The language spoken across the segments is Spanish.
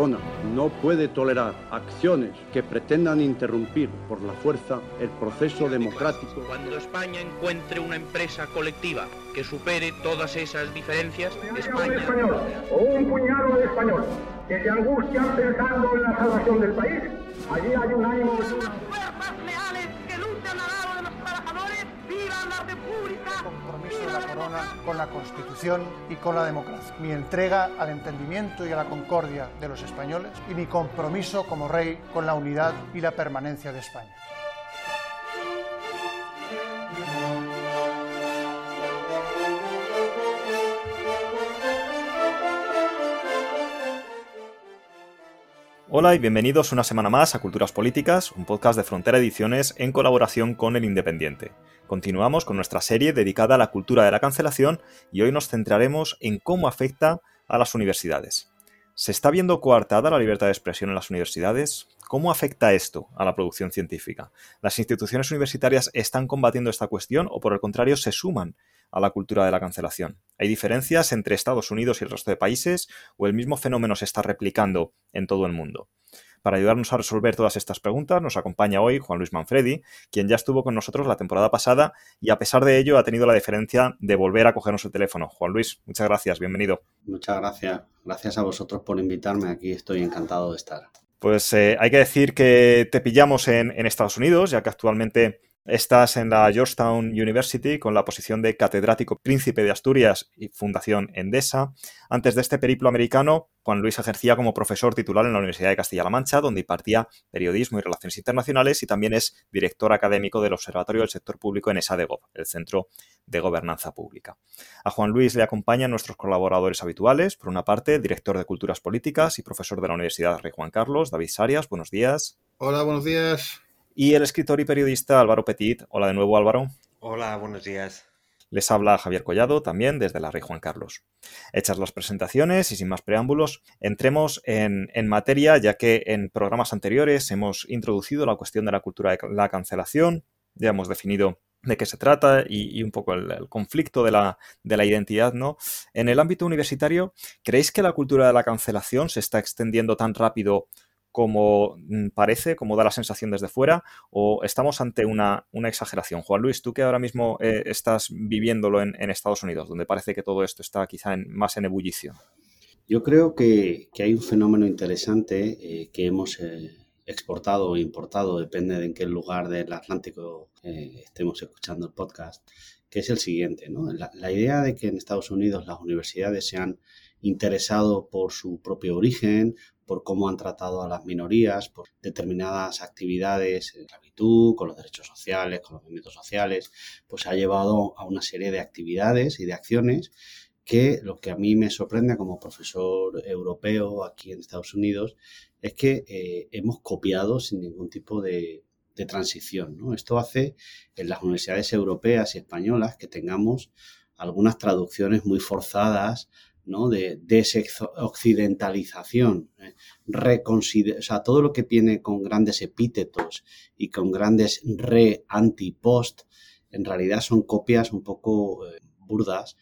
corona no puede tolerar acciones que pretendan interrumpir por la fuerza el proceso democrático. Cuando España encuentre una empresa colectiva que supere todas esas diferencias, España... español o un puñado de español que se angustian pensando en la salvación del país, allí hay un ánimo... con la Constitución y con la democracia. Mi entrega al entendimiento y a la concordia de los españoles y mi compromiso como rey con la unidad y la permanencia de España. Hola y bienvenidos una semana más a Culturas Políticas, un podcast de Frontera Ediciones en colaboración con El Independiente. Continuamos con nuestra serie dedicada a la cultura de la cancelación y hoy nos centraremos en cómo afecta a las universidades. ¿Se está viendo coartada la libertad de expresión en las universidades? ¿Cómo afecta esto a la producción científica? ¿Las instituciones universitarias están combatiendo esta cuestión o por el contrario se suman a la cultura de la cancelación? ¿Hay diferencias entre Estados Unidos y el resto de países o el mismo fenómeno se está replicando en todo el mundo? Para ayudarnos a resolver todas estas preguntas nos acompaña hoy Juan Luis Manfredi, quien ya estuvo con nosotros la temporada pasada y a pesar de ello ha tenido la diferencia de volver a cogernos el teléfono. Juan Luis, muchas gracias, bienvenido. Muchas gracias. Gracias a vosotros por invitarme. Aquí estoy encantado de estar. Pues eh, hay que decir que te pillamos en, en Estados Unidos, ya que actualmente Estás en la Georgetown University con la posición de catedrático príncipe de Asturias y Fundación Endesa. Antes de este periplo americano, Juan Luis ejercía como profesor titular en la Universidad de Castilla-La Mancha, donde impartía periodismo y relaciones internacionales y también es director académico del Observatorio del Sector Público en ESADEGOV, el Centro de Gobernanza Pública. A Juan Luis le acompañan nuestros colaboradores habituales, por una parte, director de Culturas Políticas y profesor de la Universidad Rey Juan Carlos, David Sarias. Buenos días. Hola, buenos días y el escritor y periodista Álvaro Petit. Hola de nuevo, Álvaro. Hola, buenos días. Les habla Javier Collado, también desde la Rey Juan Carlos. Hechas las presentaciones y sin más preámbulos, entremos en, materia, ya que en programas anteriores hemos introducido la cuestión de la cultura de la cancelación, ya hemos definido de qué se trata y, un poco el, conflicto de la, de la, identidad, ¿no? En el ámbito universitario, ¿creéis que la cultura de la cancelación se está extendiendo tan rápido como mm, parece, como da la sensación desde fuera, o estamos ante una, exageración? Juan Luis, tú que ahora mismo eh, estás viviéndolo en, Estados Unidos, donde parece que todo esto está quizá más en ebullición. Yo creo que, hay un fenómeno interesante eh, que hemos eh, exportado o importado, depende de en qué lugar del Atlántico estemos escuchando el podcast, que es el siguiente. La, la idea de que en Estados Unidos las universidades se han interesado por su propio origen, por cómo han tratado a las minorías, por determinadas actividades, la esclavitud, con los derechos sociales, con los movimientos sociales, pues ha llevado a una serie de actividades y de acciones que lo que a mí me sorprende como profesor europeo aquí en Estados Unidos es que eh, hemos copiado sin ningún tipo de, de transición. ¿no? Esto hace en las universidades europeas y españolas que tengamos algunas traducciones muy forzadas de desoccidentalización, ¿eh? o sea, todo lo que viene con grandes epítetos y con grandes re, anti, post, en realidad son copias un poco eh, burdas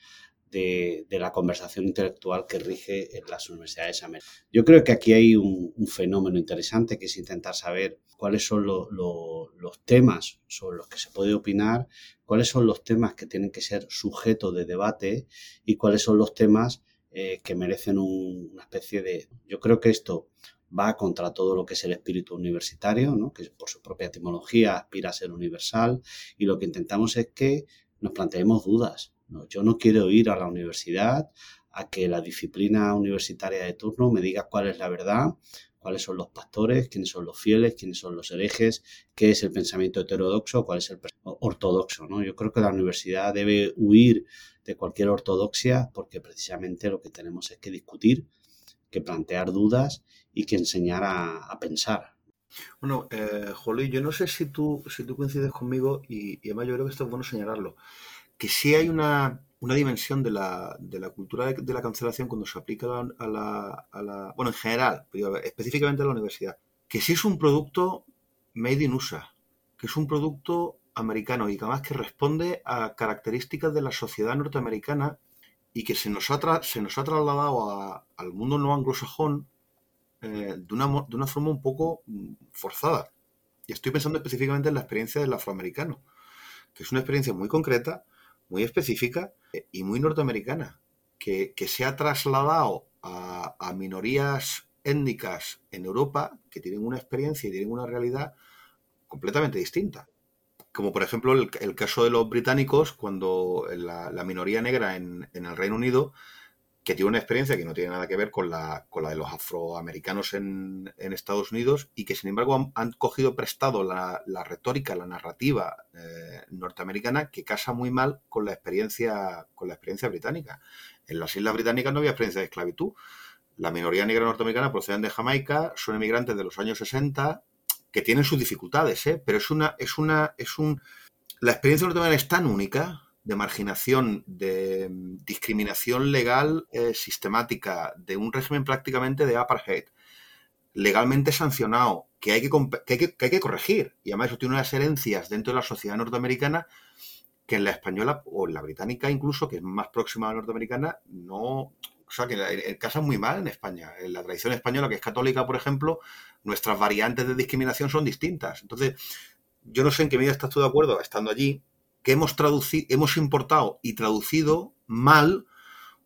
de, la conversación intelectual que rige en las universidades americanas. Yo creo que aquí hay un, fenómeno interesante que es intentar saber cuáles son los temas sobre los que se puede opinar, cuáles son los temas que tienen que ser sujeto de debate y cuáles son los temas eh, que merecen una especie de... Yo creo que esto va contra todo lo que es el espíritu universitario, ¿no? que por su propia etimología aspira a ser universal y lo que intentamos es que nos planteemos dudas. Yo no quiero ir a la universidad a que la disciplina universitaria de turno me diga cuál es la verdad, cuáles son los pastores, quiénes son los fieles, quiénes son los herejes, qué es el pensamiento heterodoxo, cuál es el ortodoxo. ¿no? Yo creo que la universidad debe huir de cualquier ortodoxia porque precisamente lo que tenemos es que discutir, que plantear dudas y que enseñar a, pensar. Bueno, eh, yo no sé si tú, si tú coincides conmigo y, además yo creo que esto es bueno señalarlo, que sí hay una, dimensión de la, de la, cultura de, la cancelación cuando se aplica a la, a la, bueno, en general, pero específicamente a la universidad, que sí es un producto made in USA, que es un producto americano y que además que responde a características de la sociedad norteamericana y que se nos ha, se nos ha trasladado al mundo no anglosajón eh, de, una, de una forma un poco mm, forzada. Y estoy pensando específicamente en la experiencia del afroamericano, que es una experiencia muy concreta, muy específica eh, y muy norteamericana, que, se ha trasladado a, a, minorías étnicas en Europa que tienen una experiencia y tienen una realidad completamente distinta. Como por ejemplo el, caso de los británicos, cuando la, minoría negra en, el Reino Unido, que tiene una experiencia que no tiene nada que ver con la, con la de los afroamericanos en, Estados Unidos y que sin embargo han, cogido prestado la, retórica, la narrativa eh, norteamericana que casa muy mal con la experiencia, con la experiencia británica. En las Islas Británicas no había experiencia de esclavitud. La minoría negra norteamericana proceden de Jamaica, son emigrantes de los años 60, que tienen sus dificultades, ¿eh? pero es una, es una, es un. La experiencia norteamericana es tan única de marginación, de mm, discriminación legal eh, sistemática, de un régimen prácticamente de apartheid, legalmente sancionado, que hay que, que, hay que, corregir. Y además eso tiene unas herencias dentro de la sociedad norteamericana que en la española o en la británica incluso, que es más próxima a la norteamericana, no, o sea, que casa muy mal en España. En la tradición española, que es católica, por ejemplo, nuestras variantes de discriminación son distintas. Entonces, yo no sé en qué medida estás tú de acuerdo, estando allí, que hemos hemos importado y traducido mal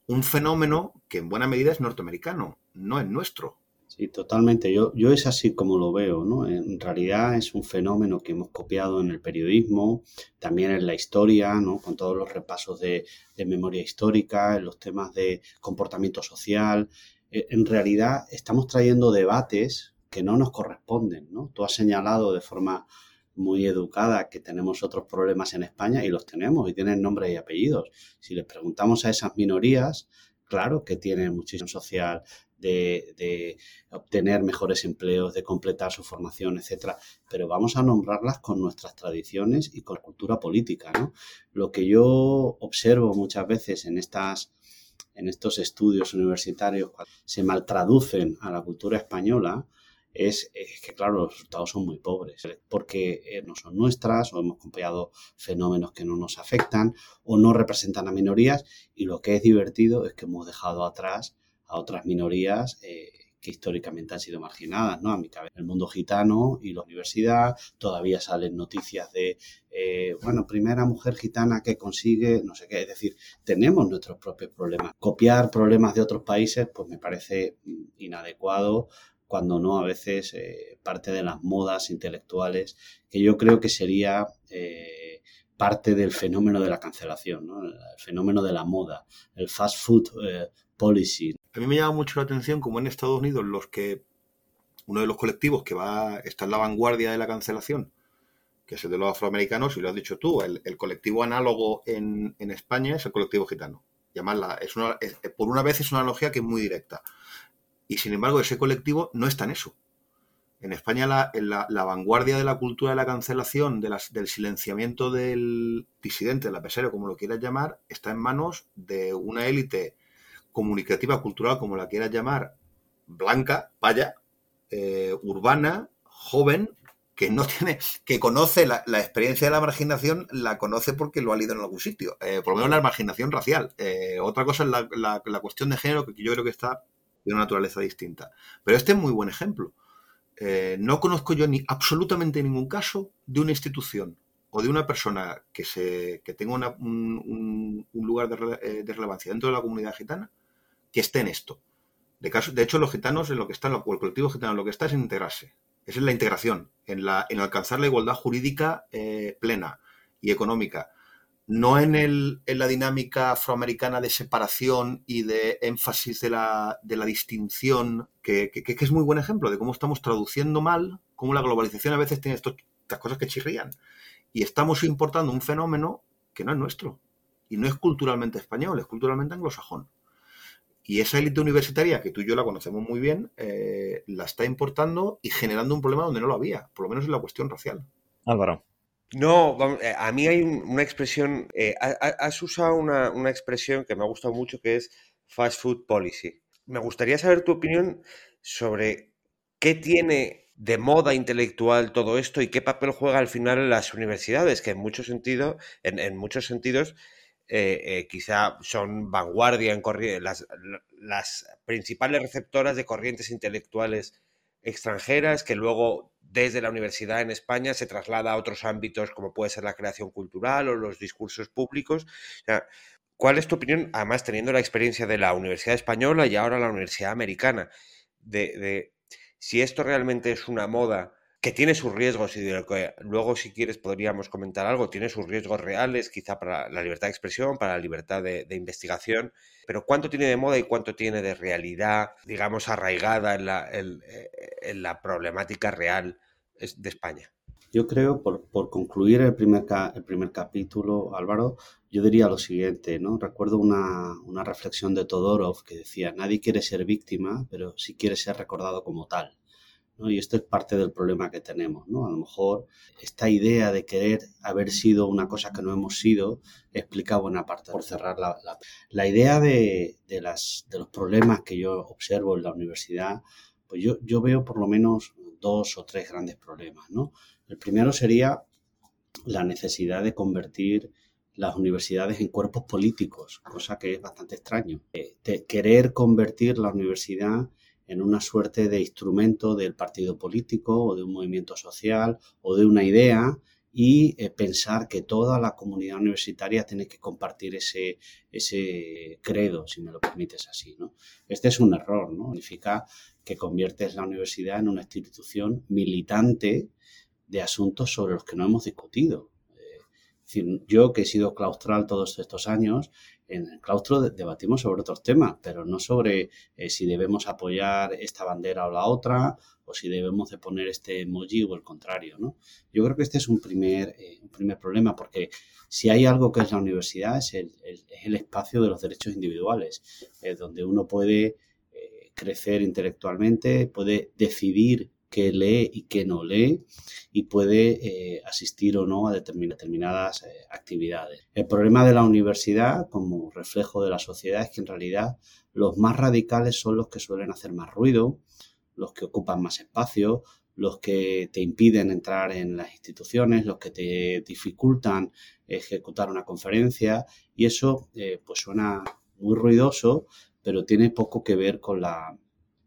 un fenómeno que en buena medida es norteamericano, no es nuestro. Sí, totalmente. Yo, yo es así como lo veo, ¿no? En realidad es un fenómeno que hemos copiado en el periodismo, también en la historia, ¿no? Con todos los repasos de, memoria histórica, en los temas de comportamiento social. E, en realidad estamos trayendo debates que no nos corresponden, ¿no? Tú has señalado de forma muy educada que tenemos otros problemas en España y los tenemos y tienen nombres y apellidos. Si les preguntamos a esas minorías, claro que tienen muchísimo social, de, obtener mejores empleos, de completar su formación, etcétera, pero vamos a nombrarlas con nuestras tradiciones y con cultura política, ¿no? Lo que yo observo muchas veces en estas en estos estudios universitarios se maltraducen a la cultura española es, que, claro, los resultados son muy pobres, porque eh, no son nuestras o hemos copiado fenómenos que no nos afectan o no representan a minorías y lo que es divertido es que hemos dejado atrás a otras minorías eh, que históricamente han sido marginadas, ¿no? A mi cabeza, el mundo gitano y la universidad, todavía salen noticias de, eh, bueno, primera mujer gitana que consigue, no sé qué, es decir, tenemos nuestros propios problemas. Copiar problemas de otros países, pues me parece mm, inadecuado cuando no a veces eh, parte de las modas intelectuales, que yo creo que sería parte del fenómeno de la cancelación, ¿no? el fenómeno de la moda, el fast food policy. A mí me llama mucho la atención como en Estados Unidos los que uno de los colectivos que va está en la vanguardia de la cancelación, que es el de los afroamericanos, y lo has dicho tú, el, colectivo análogo en, España es el colectivo gitano. Llamarla, es una, por una vez es una analogía que es muy directa. Y sin embargo, ese colectivo no está en eso. En España la, la, vanguardia de la cultura de la cancelación, de las, del silenciamiento del disidente, del apesero, como lo quieras llamar, está en manos de una élite comunicativa, cultural, como la quieras llamar, blanca, vaya, eh, urbana, joven, que no tiene, que conoce la, experiencia de la marginación, la conoce porque lo ha leído en algún sitio, eh, por lo menos la marginación racial. Eh, otra cosa es la, la, cuestión de género, que yo creo que está de una naturaleza distinta. Pero este es muy buen ejemplo. no conozco yo ni absolutamente ningún caso de una institución o de una persona que, se, que tenga un, lugar de, de, relevancia dentro de la comunidad gitana que esté en esto. De, caso, de hecho, los gitanos en lo que están, o el colectivo gitano lo que está es en integrarse. Es la integración, en, la, en alcanzar la igualdad jurídica eh, plena y económica. No en, el, en la dinámica afroamericana de separación y de énfasis de la, de la distinción, que, que, es muy buen ejemplo de cómo estamos traduciendo mal, cómo la globalización a veces tiene estas cosas que chirrían. Y estamos importando un fenómeno que no es nuestro. Y no es culturalmente español, es culturalmente anglosajón. Y esa élite universitaria, que tú y yo la conocemos muy bien, eh, la está importando y generando un problema donde no lo había, por lo menos en la cuestión racial. Álvaro. No, eh, a mí hay una expresión, eh, has usado una, una, expresión que me ha gustado mucho que es fast food policy. Me gustaría saber tu opinión sobre qué tiene de moda intelectual todo esto y qué papel juega al final las universidades, que en muchos sentidos, en, en muchos sentidos eh, quizá son vanguardia en las, las principales receptoras de corrientes intelectuales extranjeras que luego desde la universidad en España se traslada a otros ámbitos como puede ser la creación cultural o los discursos públicos. ¿Cuál es tu opinión, además teniendo la experiencia de la Universidad Española y ahora la Universidad Americana, de, si esto realmente es una moda que tiene sus riesgos y luego si quieres podríamos comentar algo, tiene sus riesgos reales, quizá para la libertad de expresión, para la libertad de, investigación, pero cuánto tiene de moda y cuánto tiene de realidad, digamos, arraigada en la, la problemática real de España. Yo creo, por, concluir el primer, capítulo, Álvaro, yo diría lo siguiente, ¿no? Recuerdo una, una reflexión de Todorov que decía, nadie quiere ser víctima, pero sí quiere ser recordado como tal. Y esto es parte del problema que tenemos, ¿no? A lo mejor esta idea de querer haber sido una cosa que no hemos sido explica buena parte. Por cerrar la, la, idea de, de, las, de los problemas que yo observo en la universidad, pues yo, yo veo por lo menos dos o tres grandes problemas, ¿no? El primero sería la necesidad de convertir las universidades en cuerpos políticos, cosa que es bastante extraño. Eh, querer convertir la universidad en una suerte de instrumento del partido político o de un movimiento social o de una idea y eh, pensar que toda la comunidad universitaria tiene que compartir ese, ese credo, si me lo permites así. ¿no? Este es un error, ¿no? Significa que conviertes la universidad en una institución militante de asuntos sobre los que no hemos discutido. Eh, yo que he sido claustral todos estos años, en el claustro debatimos sobre otros temas, pero no sobre eh, si debemos apoyar esta bandera o la otra, o si debemos de poner este emoji o el contrario, ¿no? Yo creo que este es un primer, eh, un primer problema, porque si hay algo que es la universidad, es el, es el espacio de los derechos individuales, donde uno puede crecer intelectualmente, puede decidir qué lee y qué no lee y puede eh, asistir o no a determinadas eh, actividades. El problema de la universidad como reflejo de la sociedad es que en realidad los más radicales son los que suelen hacer más ruido, los que ocupan más espacio, los que te impiden entrar en las instituciones, los que te dificultan ejecutar una conferencia y eso eh, pues suena muy ruidoso, pero tiene poco que ver con la,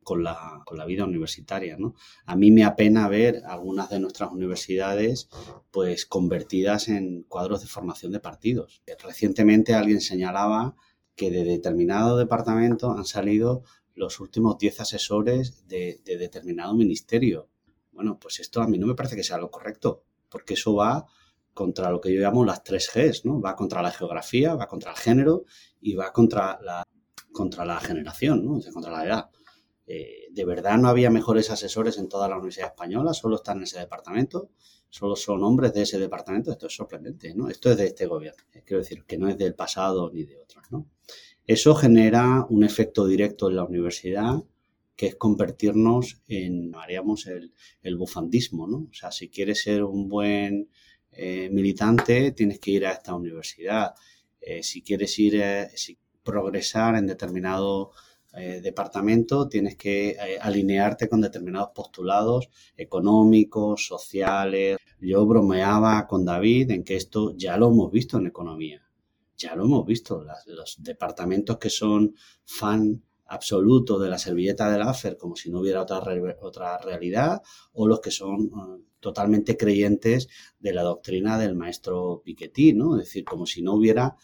con la, con la vida universitaria. ¿no? A mí me apena ver algunas de nuestras universidades pues convertidas en cuadros de formación de partidos. Recientemente alguien señalaba que de determinado departamento han salido los últimos 10 asesores de, de determinado ministerio. Bueno, pues esto a mí no me parece que sea lo correcto, porque eso va contra lo que yo llamo las tres Gs, ¿no? Va contra la geografía, va contra el género y va contra la, contra la generación, ¿no? contra la edad. Eh, ¿De verdad no había mejores asesores en toda la Universidad Española? ¿Solo están en ese departamento? ¿Solo son hombres de ese departamento? Esto es sorprendente, ¿no? Esto es de este gobierno. Eh, quiero decir, que no es del pasado ni de otros, ¿no? Eso genera un efecto directo en la universidad que es convertirnos en, haríamos el, bufandismo, ¿no? O sea, si quieres ser un buen eh, militante, tienes que ir a esta universidad. si quieres ir, si progresar en determinado eh, departamento tienes que eh, alinearte con determinados postulados económicos, sociales. Yo bromeaba con David en que esto ya lo hemos visto en economía. Ya lo hemos visto. los departamentos que son fan absoluto de la servilleta del AFER como si no hubiera otra, otra realidad o los que son eh, totalmente creyentes de la doctrina del maestro Piketty, ¿no? Es decir, como si no hubiera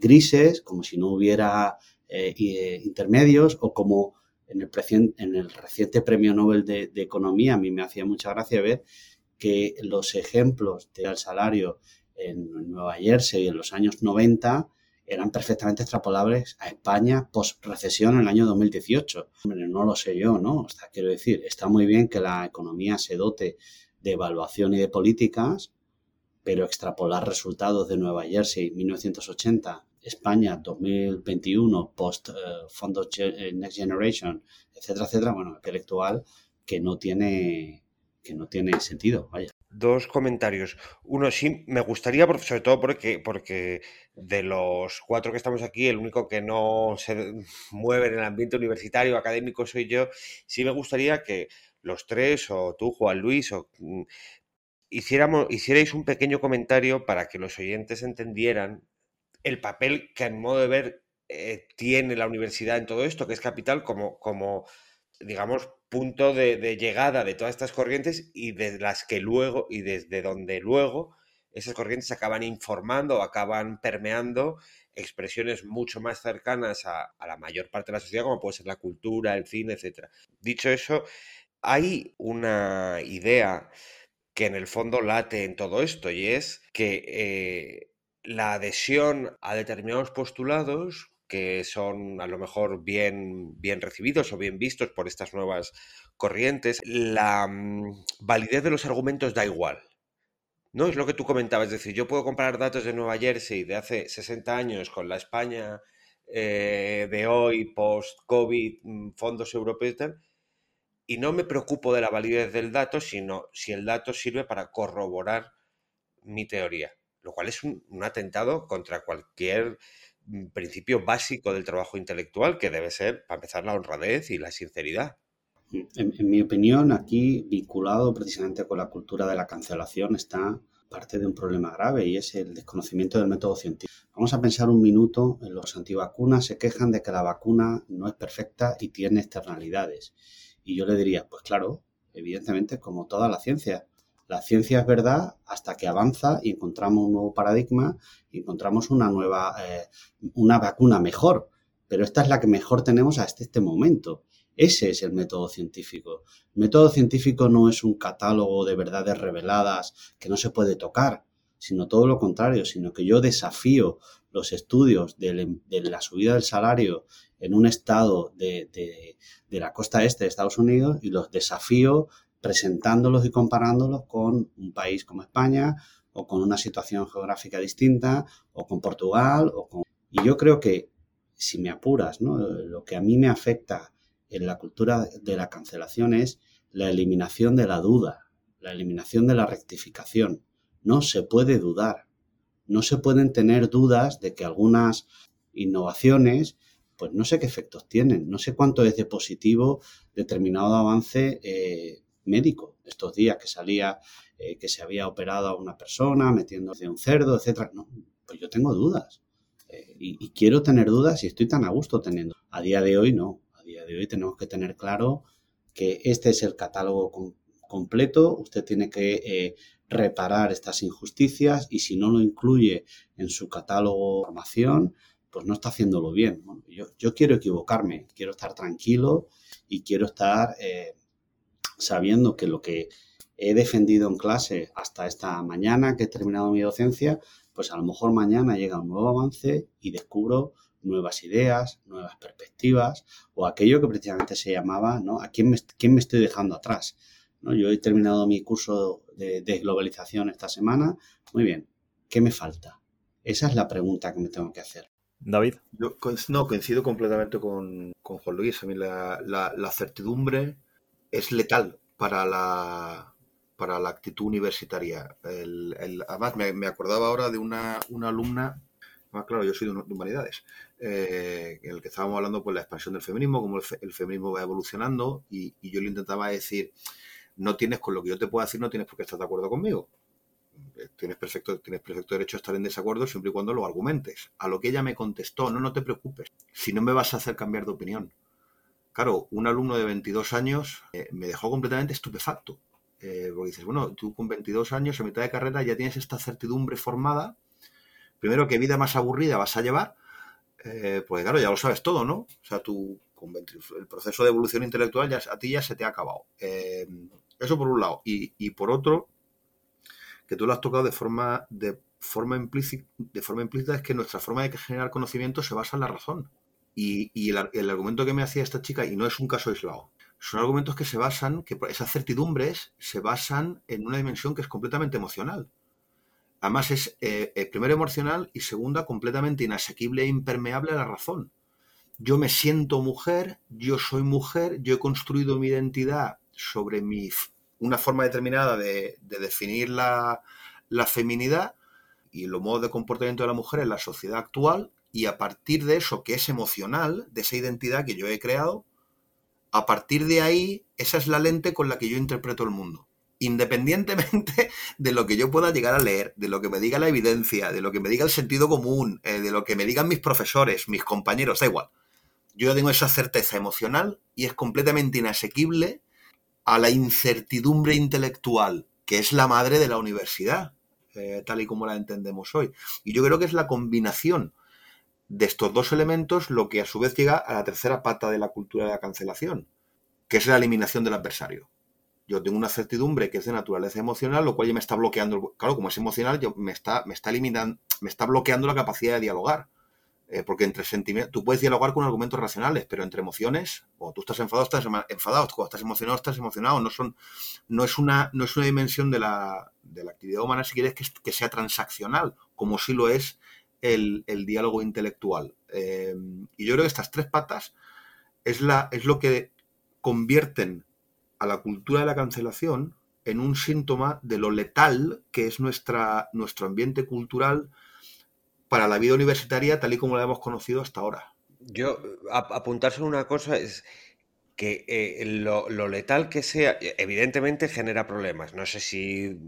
grises, como si no hubiera eh, eh, intermedios o como en el, en el reciente premio Nobel de, Economía, a mí me hacía mucha gracia ver que los ejemplos del salario en Nueva Jersey en los años 90 eran perfectamente extrapolables a España post-recesión en el año 2018. Hombre, no lo sé yo, ¿no? Quiero decir, está muy bien que la economía se dote de evaluación y de políticas, pero extrapolar resultados de Nueva Jersey 1980 España 2021, post uh, fondos eh, Next Generation, etcétera, etcétera, bueno, intelectual que no tiene que no tiene sentido, vaya. Dos comentarios. Uno, sí, me gustaría, sobre todo porque, porque de los cuatro que estamos aquí, el único que no se mueve en el ambiente universitario, académico, soy yo. Sí me gustaría que los tres, o tú, Juan Luis, o mm, hiciéramos, hicierais un pequeño comentario para que los oyentes entendieran el papel que, en modo de ver, eh, tiene la universidad en todo esto, que es capital como, como digamos, punto de, llegada de todas estas corrientes y de las que luego, y desde donde luego esas corrientes acaban informando, acaban permeando expresiones mucho más cercanas a, a, la mayor parte de la sociedad, como puede ser la cultura, el cine, etc. Dicho eso, hay una idea que en el fondo late en todo esto y es que eh, la adhesión a determinados postulados que son a lo mejor bien, bien recibidos o bien vistos por estas nuevas corrientes, la mm, validez de los argumentos da igual. ¿No? Es lo que tú comentabas, es decir, yo puedo comparar datos de Nueva Jersey de hace 60 años con la España eh, de hoy, post-COVID, mm, fondos europeos y tal, y no me preocupo de la validez del dato, sino si el dato sirve para corroborar mi teoría, lo cual es un, atentado contra cualquier mm, principio básico del trabajo intelectual, que debe ser, para empezar, la honradez y la sinceridad. En, en, mi opinión, aquí vinculado precisamente con la cultura de la cancelación está parte de un problema grave y es el desconocimiento del método científico. Vamos a pensar un minuto en los antivacunas se quejan de que la vacuna no es perfecta y tiene externalidades. Y yo le diría, pues claro, evidentemente, como toda la ciencia. La ciencia es verdad hasta que avanza y encontramos un nuevo paradigma y encontramos una nueva, eh, una vacuna mejor. Pero esta es la que mejor tenemos hasta este momento. Ese es el método científico. El método científico no es un catálogo de verdades reveladas que no se puede tocar, sino todo lo contrario, sino que yo desafío los estudios de, la subida del salario en un estado de, de, la costa este de Estados Unidos y los desafío presentándolos y comparándolos con un país como España o con una situación geográfica distinta o con Portugal o con... Y yo creo que, si me apuras, ¿no? lo que a mí me afecta en la cultura de la cancelación es la eliminación de la duda, la eliminación de la rectificación. No se puede dudar, no se pueden tener dudas de que algunas innovaciones pues no sé qué efectos tienen, no sé cuánto es de positivo determinado avance eh, médico. Estos días que salía eh, que se había operado a una persona metiéndose un cerdo, etcétera. No, pues yo tengo dudas. Eh, y, quiero tener dudas y estoy tan a gusto teniendo. A día de hoy no. A día de hoy tenemos que tener claro que este es el catálogo completo. Usted tiene que reparar estas injusticias y si no lo incluye en su catálogo de formación, pues no está haciéndolo bien. yo, quiero equivocarme, quiero estar tranquilo y quiero estar eh, sabiendo que lo que he defendido en clase hasta esta mañana que he terminado mi docencia, pues a lo mejor mañana llega un nuevo avance y descubro nuevas ideas, nuevas perspectivas o aquello que precisamente se llamaba, ¿no? ¿A quién me, quién me estoy dejando atrás? ¿No? Yo he terminado mi curso de desglobalización esta semana. Muy bien, ¿qué me falta? Esa es la pregunta que me tengo que hacer. David. Yo no, coincido completamente con, Juan Luis. A mí la, certidumbre es letal para la, para la actitud universitaria. además, me, acordaba ahora de una, alumna, más claro, yo soy de, humanidades, eh, en el que estábamos hablando pues la expansión del feminismo, cómo el, feminismo va evolucionando, y, y, yo le intentaba decir, no tienes, con lo que yo te puedo decir, no tienes por qué estar de acuerdo conmigo tienes perfecto, tienes perfecto derecho a estar en desacuerdo siempre y cuando lo argumentes. A lo que ella me contestó, no, no te preocupes, si no me vas a hacer cambiar de opinión. Claro, un alumno de 22 años eh, me dejó completamente estupefacto. Eh, porque dices, bueno, tú con 22 años, a mitad de carrera, ya tienes esta certidumbre formada. Primero, ¿qué vida más aburrida vas a llevar? Eh, porque claro, ya lo sabes todo, ¿no? O sea, tú, con el proceso de evolución intelectual ya, a ti ya se te ha acabado. eso por un lado. y por otro, que tú lo has tocado de forma, de forma, implícita, de forma implícita, es que nuestra forma de generar conocimiento se basa en la razón. Y, el, argumento que me hacía esta chica, y no es un caso aislado, son argumentos que se basan, que esas certidumbres se basan en una dimensión que es completamente emocional. Además es, eh, eh, primero emocional y segunda completamente inasequible e impermeable a la razón. Yo me siento mujer, yo soy mujer, yo he construido mi identidad sobre mi una forma determinada de, definir la, feminidad y los modos de comportamiento de la mujer en la sociedad actual y a partir de eso que es emocional, de esa identidad que yo he creado, a partir de ahí, esa es la lente con la que yo interpreto el mundo. independientemente de lo que yo pueda llegar a leer, de lo que me diga la evidencia, de lo que me diga el sentido común, eh, de lo que me digan mis profesores, mis compañeros, da igual. Yo tengo esa certeza emocional y es completamente inasequible a la incertidumbre intelectual, que es la madre de la universidad, eh, tal y como la entendemos hoy. Y yo creo que es la combinación de estos dos elementos lo que a su vez llega a la tercera pata de la cultura de la cancelación, que es la eliminación del adversario yo tengo una certidumbre que es de naturaleza emocional, lo cual ya me está bloqueando, claro, como es emocional, yo, me, está, me está eliminando, me está bloqueando la capacidad de dialogar. Eh, porque entre sentimientos, tú puedes dialogar con argumentos racionales, pero entre emociones, o tú estás enfadado, estás enfadado, cuando estás emocionado, estás emocionado, no son, no es una, no es una dimensión de la, de la actividad humana, si quieres, que, que sea transaccional, como sí lo es el, diálogo intelectual. Eh, y yo creo que estas tres patas es, la, es lo que convierten a la cultura de la cancelación en un síntoma de lo letal que es nuestra, nuestro ambiente cultural para la vida universitaria tal y como la hemos conocido hasta ahora. Yo, apuntarse una cosa es que eh, lo, letal que sea, evidentemente genera problemas. No sé si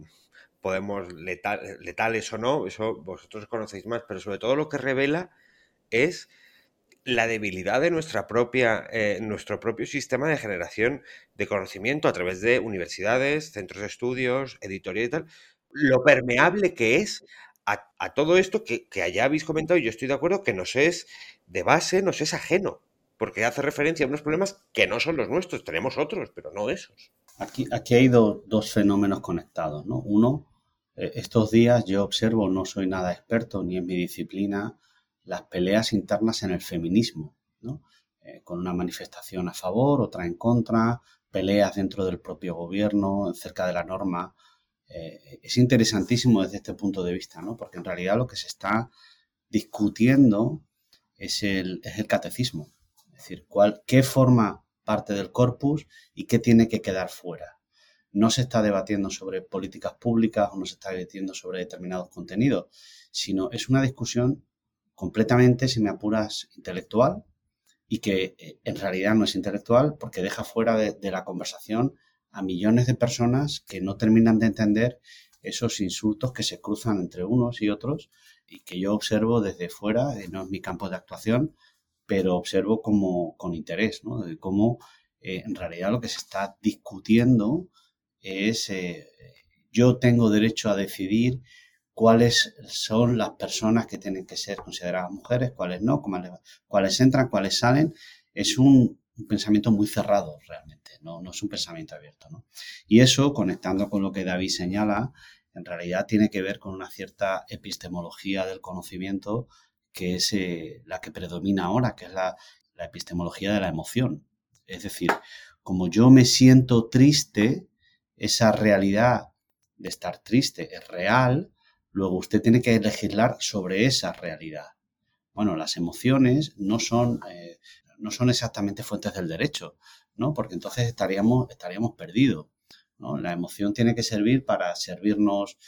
podemos letales o no, eso vosotros conocéis más, pero sobre todo lo que revela es la debilidad de nuestra propia, eh, nuestro propio sistema de generación de conocimiento a través de universidades, centros de estudios, editorial y tal, lo permeable que es a, todo esto que, que, allá habéis comentado, y yo estoy de acuerdo, que nos es de base, nos es ajeno, porque hace referencia a unos problemas que no son los nuestros, tenemos otros, pero no esos. Aquí, aquí hay dos fenómenos conectados, ¿no? Uno, estos días yo observo, no soy nada experto ni en mi disciplina, las peleas internas en el feminismo, ¿no? Eh, con una manifestación a favor, otra en contra, peleas dentro del propio gobierno, cerca de la norma. Eh, es interesantísimo desde este punto de vista, ¿no? porque en realidad lo que se está discutiendo es el, es el catecismo, es decir, cuál, qué forma parte del corpus y qué tiene que quedar fuera. No se está debatiendo sobre políticas públicas o no se está debatiendo sobre determinados contenidos, sino es una discusión completamente, si me apuras, intelectual y que eh, en realidad no es intelectual porque deja fuera de, la conversación a millones de personas que no terminan de entender esos insultos que se cruzan entre unos y otros y que yo observo desde fuera, eh, no es mi campo de actuación, pero observo como con interés, ¿no? De cómo eh, en realidad lo que se está discutiendo es yo tengo derecho a decidir cuáles son las personas que tienen que ser consideradas mujeres, cuáles no, cuáles entran, cuáles salen. Es un, pensamiento muy cerrado realmente, no, no es un pensamiento abierto. Y eso, conectando con lo que David señala, en realidad tiene que ver con una cierta epistemología del conocimiento que es eh, la que predomina ahora, que es la epistemología de la emoción. Es decir, como yo me siento triste, esa realidad de estar triste es real, Luego usted tiene que legislar sobre esa realidad. Bueno, las emociones no son, eh, no son exactamente fuentes del derecho, ¿no? Porque entonces estaríamos, estaríamos perdidos. ¿no? La emoción tiene que servir para servirnos,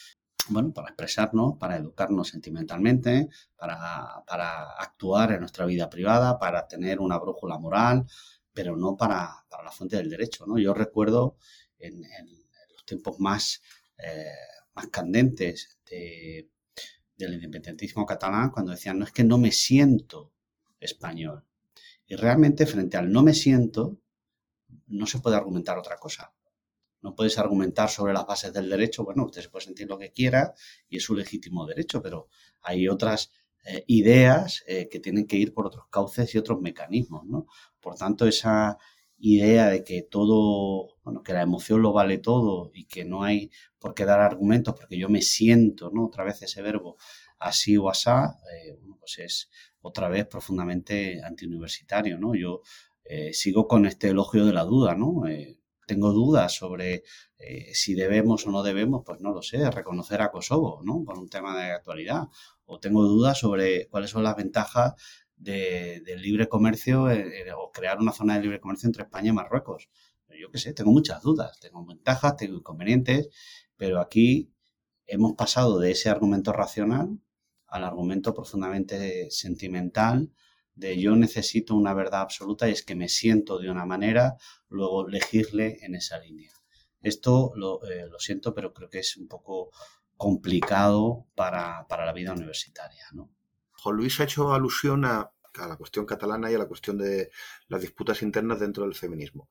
bueno, para expresarnos, para educarnos sentimentalmente, para, para actuar en nuestra vida privada, para tener una brújula moral, pero no para, para la fuente del derecho, ¿no? Yo recuerdo en, los tiempos más eh, más candentes del independentismo catalán cuando decían, no es que no me siento español. Y realmente frente al no me siento, no se puede argumentar otra cosa. No puedes argumentar sobre las bases del derecho. Bueno, usted se puede sentir lo que quiera y es su legítimo derecho, pero hay otras eh, ideas eh, que tienen que ir por otros cauces y otros mecanismos, ¿no? Por tanto, esa idea de que todo, bueno, que la emoción lo vale todo y que no hay por qué dar argumentos porque yo me siento, ¿no? Otra vez ese verbo así o asá, eh, pues es otra vez profundamente antiuniversitario, ¿no? Yo eh, sigo con este elogio de la duda, ¿no? Eh, tengo dudas sobre si debemos o no debemos, pues no lo sé, reconocer a Kosovo, ¿no? Por un tema de actualidad. O tengo dudas sobre cuáles son las ventajas del libre comercio eh, eh, o crear una zona de libre comercio entre España y Marruecos. Yo qué sé, tengo muchas dudas, tengo ventajas, tengo inconvenientes, pero aquí hemos pasado de ese argumento racional al argumento profundamente sentimental de yo necesito una verdad absoluta y es que me siento de una manera, luego elegirle en esa línea. Esto lo, eh, lo siento, pero creo que es un poco complicado para, para la vida universitaria. ¿no? Juan Luis ha hecho alusión a, la cuestión catalana y a la cuestión de las disputas internas dentro del feminismo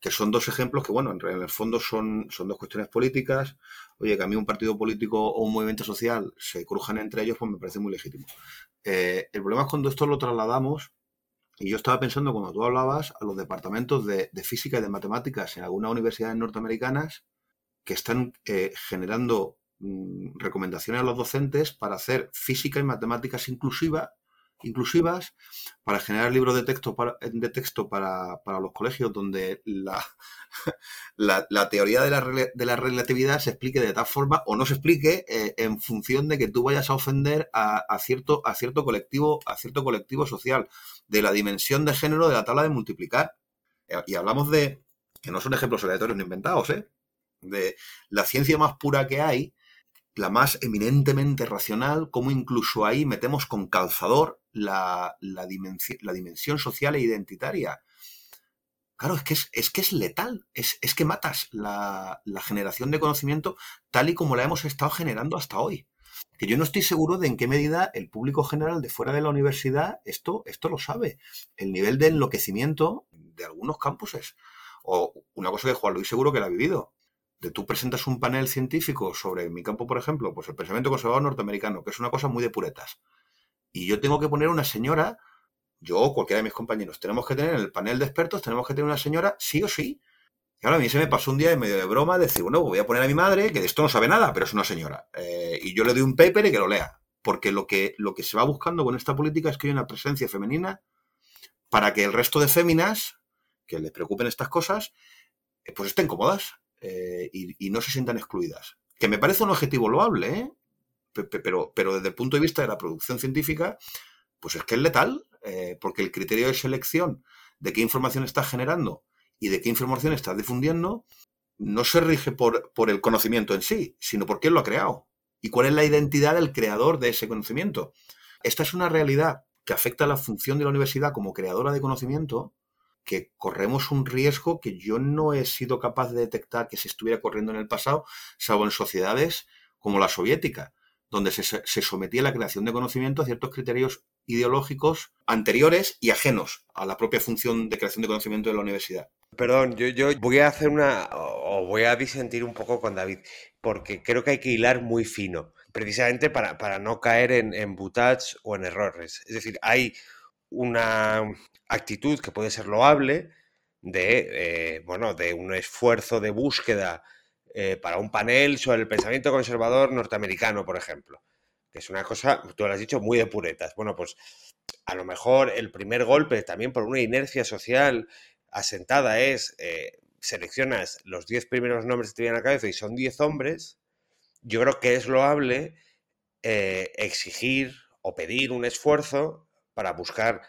que son dos ejemplos que, bueno, en, el fondo son, son dos cuestiones políticas. Oye, que a mí un partido político o un movimiento social se crujan entre ellos, pues me parece muy legítimo. Eh, el problema es cuando esto lo trasladamos, y yo estaba pensando cuando tú hablabas, a los departamentos de, física y de matemáticas en algunas universidades norteamericanas que están eh, generando mm, recomendaciones a los docentes para hacer física y matemáticas inclusiva inclusivas, para generar libros de texto para, de texto para, los colegios donde la, la, teoría de la, de la, relatividad se explique de tal forma o no se explique eh, en función de que tú vayas a ofender a, cierto, a, cierto colectivo, a cierto colectivo social, de la dimensión de género de la tabla de multiplicar. Eh, y hablamos de, que no son ejemplos aleatorios no inventados, ¿eh? de la ciencia más pura que hay, la más eminentemente racional, como incluso ahí metemos con calzador la, la, dimensión, social e identitaria. Claro, es que es, que es letal, es, que matas la, generación de conocimiento tal y como la hemos estado generando hasta hoy. Que yo no estoy seguro de en qué medida el público general de fuera de la universidad esto, esto lo sabe. El nivel de enloquecimiento de algunos campuses. O una cosa que Juan Luis seguro que la ha vivido tú presentas un panel científico sobre mi campo, por ejemplo, pues el pensamiento conservador norteamericano, que es una cosa muy de puretas. Y yo tengo que poner una señora, yo o cualquiera de mis compañeros, tenemos que tener en el panel de expertos, tenemos que tener una señora sí o sí. Y ahora a mí se me pasó un día de medio de broma decir, bueno, voy a poner a mi madre, que de esto no sabe nada, pero es una señora. Eh, y yo le doy un paper y que lo lea. Porque lo que, lo que se va buscando con esta política es que hay una presencia femenina para que el resto de féminas, que les preocupen estas cosas, eh, pues estén cómodas eh, y, no se sientan excluidas. Que me parece un objetivo loable, ¿eh? pero, pero desde el punto de vista de la producción científica, pues es que es letal, eh, porque el criterio de selección de qué información estás generando y de qué información estás difundiendo no se rige por, por el conocimiento en sí, sino por quién lo ha creado y cuál es la identidad del creador de ese conocimiento. Esta es una realidad que afecta a la función de la universidad como creadora de conocimiento que corremos un riesgo que yo no he sido capaz de detectar que se estuviera corriendo en el pasado, salvo en sociedades como la soviética, donde se, sometía la creación de conocimiento a ciertos criterios ideológicos anteriores y ajenos a la propia función de creación de conocimiento de la universidad. Perdón, yo, voy a hacer una, o voy a disentir un poco con David, porque creo que hay que hilar muy fino, precisamente para, para no caer en, en o en errores. Es decir, hay una actitud que puede ser loable de, eh, bueno, de un esfuerzo de búsqueda eh, para un panel sobre el pensamiento conservador norteamericano, por ejemplo. Que es una cosa, tú lo has dicho, muy de puretas. Bueno, pues a lo mejor el primer golpe, también por una inercia social asentada, es eh, seleccionas los 10 primeros nombres que te vienen a la cabeza y son 10 hombres. Yo creo que es loable exigir o pedir un esfuerzo para buscar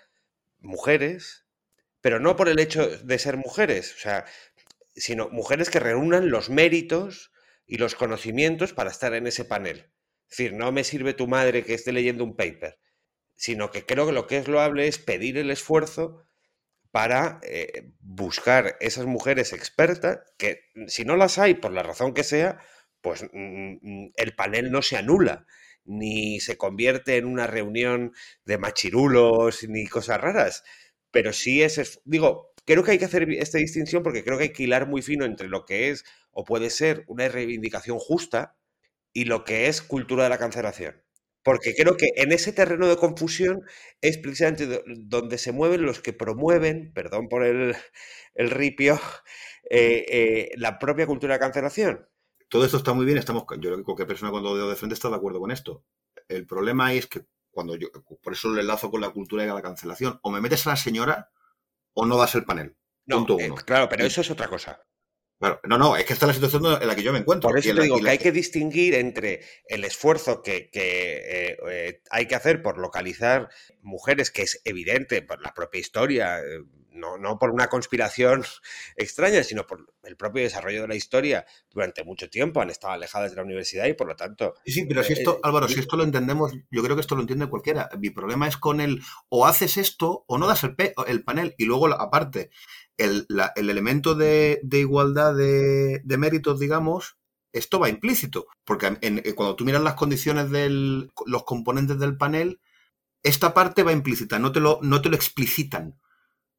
mujeres, pero no por el hecho de ser mujeres, o sea, sino mujeres que reúnan los méritos y los conocimientos para estar en ese panel. Es decir, no me sirve tu madre que esté leyendo un paper, sino que creo que lo que es loable es pedir el esfuerzo para eh, buscar esas mujeres expertas, que si no las hay por la razón que sea, pues mm, mm, el panel no se anula ni se convierte en una reunión de machirulos ni cosas raras. Pero sí es, digo, creo que hay que hacer esta distinción porque creo que hay que hilar muy fino entre lo que es o puede ser una reivindicación justa y lo que es cultura de la cancelación. Porque creo que en ese terreno de confusión es precisamente donde se mueven los que promueven, perdón por el, ripio, eh, eh, la propia cultura de la cancelación todo esto está muy bien, estamos, yo creo que cualquier persona cuando lo veo de frente está de acuerdo con esto. El problema es que cuando yo, por eso lo enlazo con la cultura de la cancelación, o me metes a la señora o no das el panel. No, eh, claro, pero eso es otra cosa. no, no, es que esta es la situación en la que yo me encuentro. Por eso te digo que hay que distinguir entre el esfuerzo que, eh, eh, hay que hacer por localizar mujeres, que es evidente por la propia historia, no, no por una conspiración extraña, sino por el propio desarrollo de la historia durante mucho tiempo han estado alejadas de la universidad y por lo tanto... Sí, sí, pero si esto, eh, Álvaro, si esto lo entendemos, yo creo que esto lo entiende cualquiera. Mi problema es con el o haces esto o no das el, el panel y luego aparte el, elemento de, igualdad de, méritos, digamos, esto va implícito, porque eh, cuando tú miras las condiciones de los componentes del panel, esta parte va implícita, no te, lo, no te lo explicitan.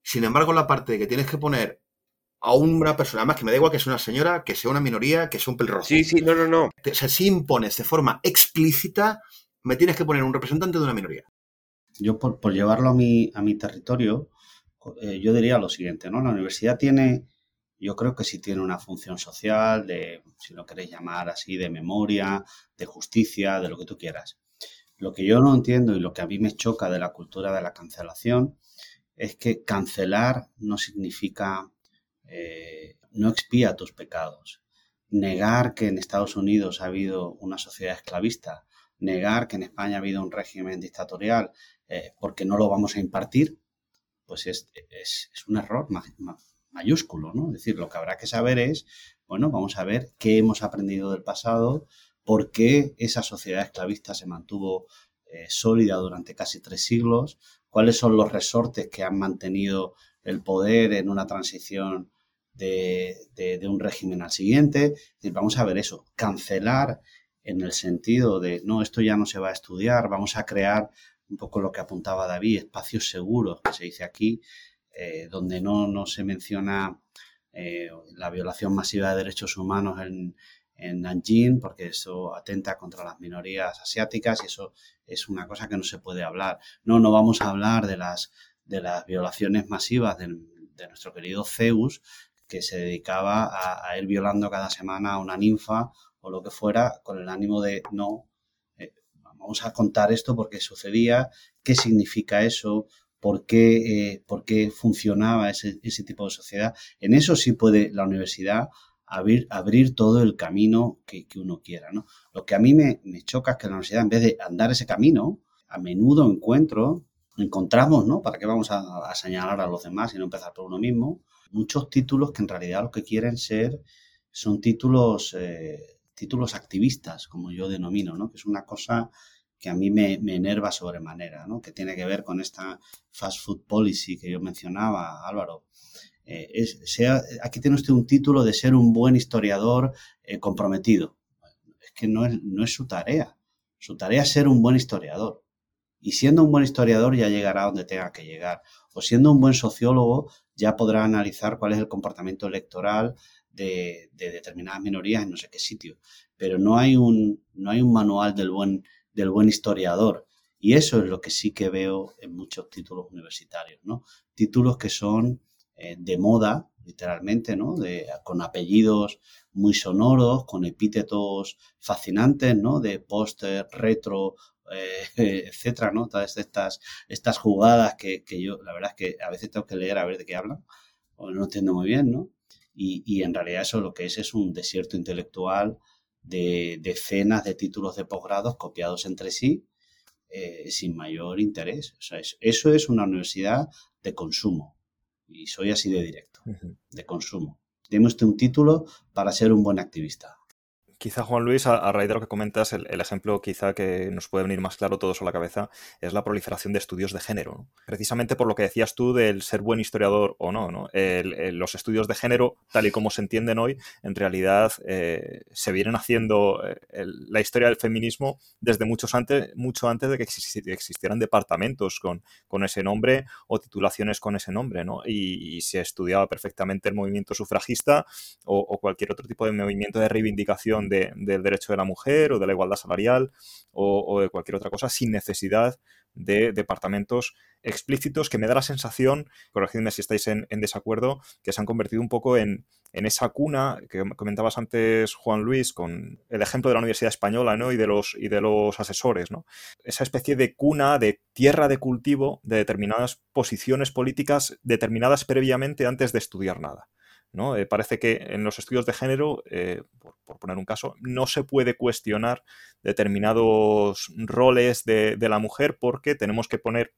Sin embargo, la parte de que tienes que poner a una persona, además que me da igual que sea una señora, que sea una minoría, que sea un pelirrojo. Sí, sí, no, no, no. O sea, si impones de forma explícita, me tienes que poner un representante de una minoría. Yo, por, llevarlo a mi, a mi territorio, eh, yo diría lo siguiente, ¿no? La universidad tiene, yo creo que sí tiene una función social, de, si lo queréis llamar así, de memoria, de justicia, de lo que tú quieras. Lo que yo no entiendo y lo que a mí me choca de la cultura de la cancelación es que cancelar no significa eh, no expía tus pecados. Negar que en Estados Unidos ha habido una sociedad esclavista, negar que en España ha habido un régimen dictatorial eh, porque no lo vamos a impartir, pues es, un error mayúsculo, ¿no? Es decir, lo que habrá que saber es, bueno, vamos a ver qué hemos aprendido del pasado, por qué esa sociedad esclavista se mantuvo eh, sólida durante casi tres siglos, cuáles son los resortes que han mantenido el poder en una transición de, un régimen al siguiente. vamos a ver eso, cancelar en el sentido de, no, esto ya no se va a estudiar, vamos a crear un poco lo que apuntaba David, espacios seguros, que se dice aquí, eh, donde no, no, se menciona eh, la violación masiva de derechos humanos en, en Nanjing, porque eso atenta contra las minorías asiáticas y eso es una cosa que no se puede hablar. No, no vamos a hablar de las, de las violaciones masivas de, nuestro querido Zeus, que se dedicaba a, ir violando cada semana a una ninfa o lo que fuera con el ánimo de no, eh, vamos a contar esto porque sucedía, qué significa eso, por qué, eh, por qué funcionaba ese, ese, tipo de sociedad. En eso sí puede la universidad abrir, abrir todo el camino que, uno quiera. ¿no? Lo que a mí me, me, choca es que la universidad, en vez de andar ese camino, a menudo encuentro, encontramos, ¿no? ¿Para qué vamos a, a señalar a los demás y no empezar por uno mismo? muchos títulos que en realidad lo que quieren ser son títulos, eh, títulos activistas, como yo denomino, ¿no? que es una cosa que a mí me, enerva sobremanera, ¿no? que tiene que ver con esta fast food policy que yo mencionaba, Álvaro. Eh, es, aquí tiene usted un título de ser un buen historiador eh, comprometido. Es que no es, no es su tarea. Su tarea es ser un buen historiador. Y siendo un buen historiador ya llegará donde tenga que llegar. O siendo un buen sociólogo ya podrá analizar cuál es el comportamiento electoral de, determinadas minorías en no sé qué sitio. Pero no hay un, no hay un manual del buen, del buen historiador. Y eso es lo que sí que veo en muchos títulos universitarios, ¿no? Títulos que son eh, de moda, literalmente, ¿no? De, con apellidos muy sonoros, con epítetos fascinantes, ¿no? De póster retro eh, etcétera, ¿no? Todas estas, estas jugadas que, yo, la verdad es que a veces tengo que leer a ver de qué hablan, o no entiendo muy bien, ¿no? Y, en realidad eso lo que es es un desierto intelectual de decenas de títulos de posgrados copiados entre sí eh, sin mayor interés. O sea, eso es una universidad de consumo. Y soy así de directo, de consumo. Deme usted un título para ser un buen activista quizá Juan Luis, a, raíz de lo que comentas, el, ejemplo quizá que nos puede venir más claro todos a la cabeza es la proliferación de estudios de género. Precisamente por lo que decías tú del ser buen historiador o no. ¿no? los estudios de género, tal y como se entienden hoy, en realidad eh, se vienen haciendo eh, la historia del feminismo desde muchos antes, mucho antes de que existieran departamentos con, con, ese nombre o titulaciones con ese nombre. ¿no? Y, se estudiaba perfectamente el movimiento sufragista o cualquier otro tipo de movimiento de reivindicación del derecho de la mujer o de la igualdad salarial o, de cualquier otra cosa sin necesidad de departamentos explícitos que me da la sensación, corregidme si estáis en, desacuerdo, que se han convertido un poco en, esa cuna que comentabas antes, Juan Luis, con el ejemplo de la Universidad Española ¿no? y, de los, y de los asesores. ¿no? Esa especie de cuna, de tierra de cultivo de determinadas posiciones políticas determinadas previamente antes de estudiar nada. ¿no? Eh, parece que en los estudios de género, eh, por, poner un caso, no se puede cuestionar determinados roles de, la mujer porque tenemos que poner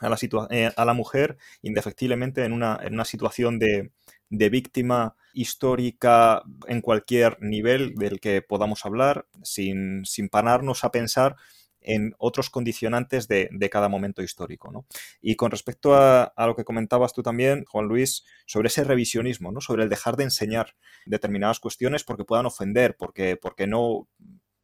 a la, eh, a la mujer indefectiblemente en una, en una situación de, víctima histórica en cualquier nivel del que podamos hablar, sin, sin pararnos a pensar en otros condicionantes de, cada momento histórico. ¿no? Y con respecto a, lo que comentabas tú también, Juan Luis, sobre ese revisionismo, ¿no? sobre el dejar de enseñar determinadas cuestiones porque puedan ofender, porque, porque no,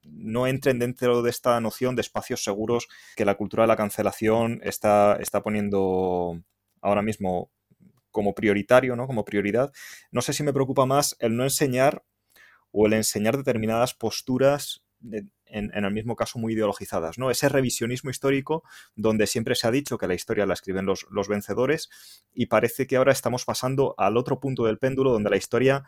no entren dentro de esta noción de espacios seguros que la cultura de la cancelación está, está poniendo ahora mismo como prioritario, ¿no? Como prioridad. No sé si me preocupa más el no enseñar o el enseñar determinadas posturas en, el mismo caso muy ideologizadas, ¿no? Ese revisionismo histórico donde siempre se ha dicho que la historia la escriben los, los vencedores y parece que ahora estamos pasando al otro punto del péndulo donde la historia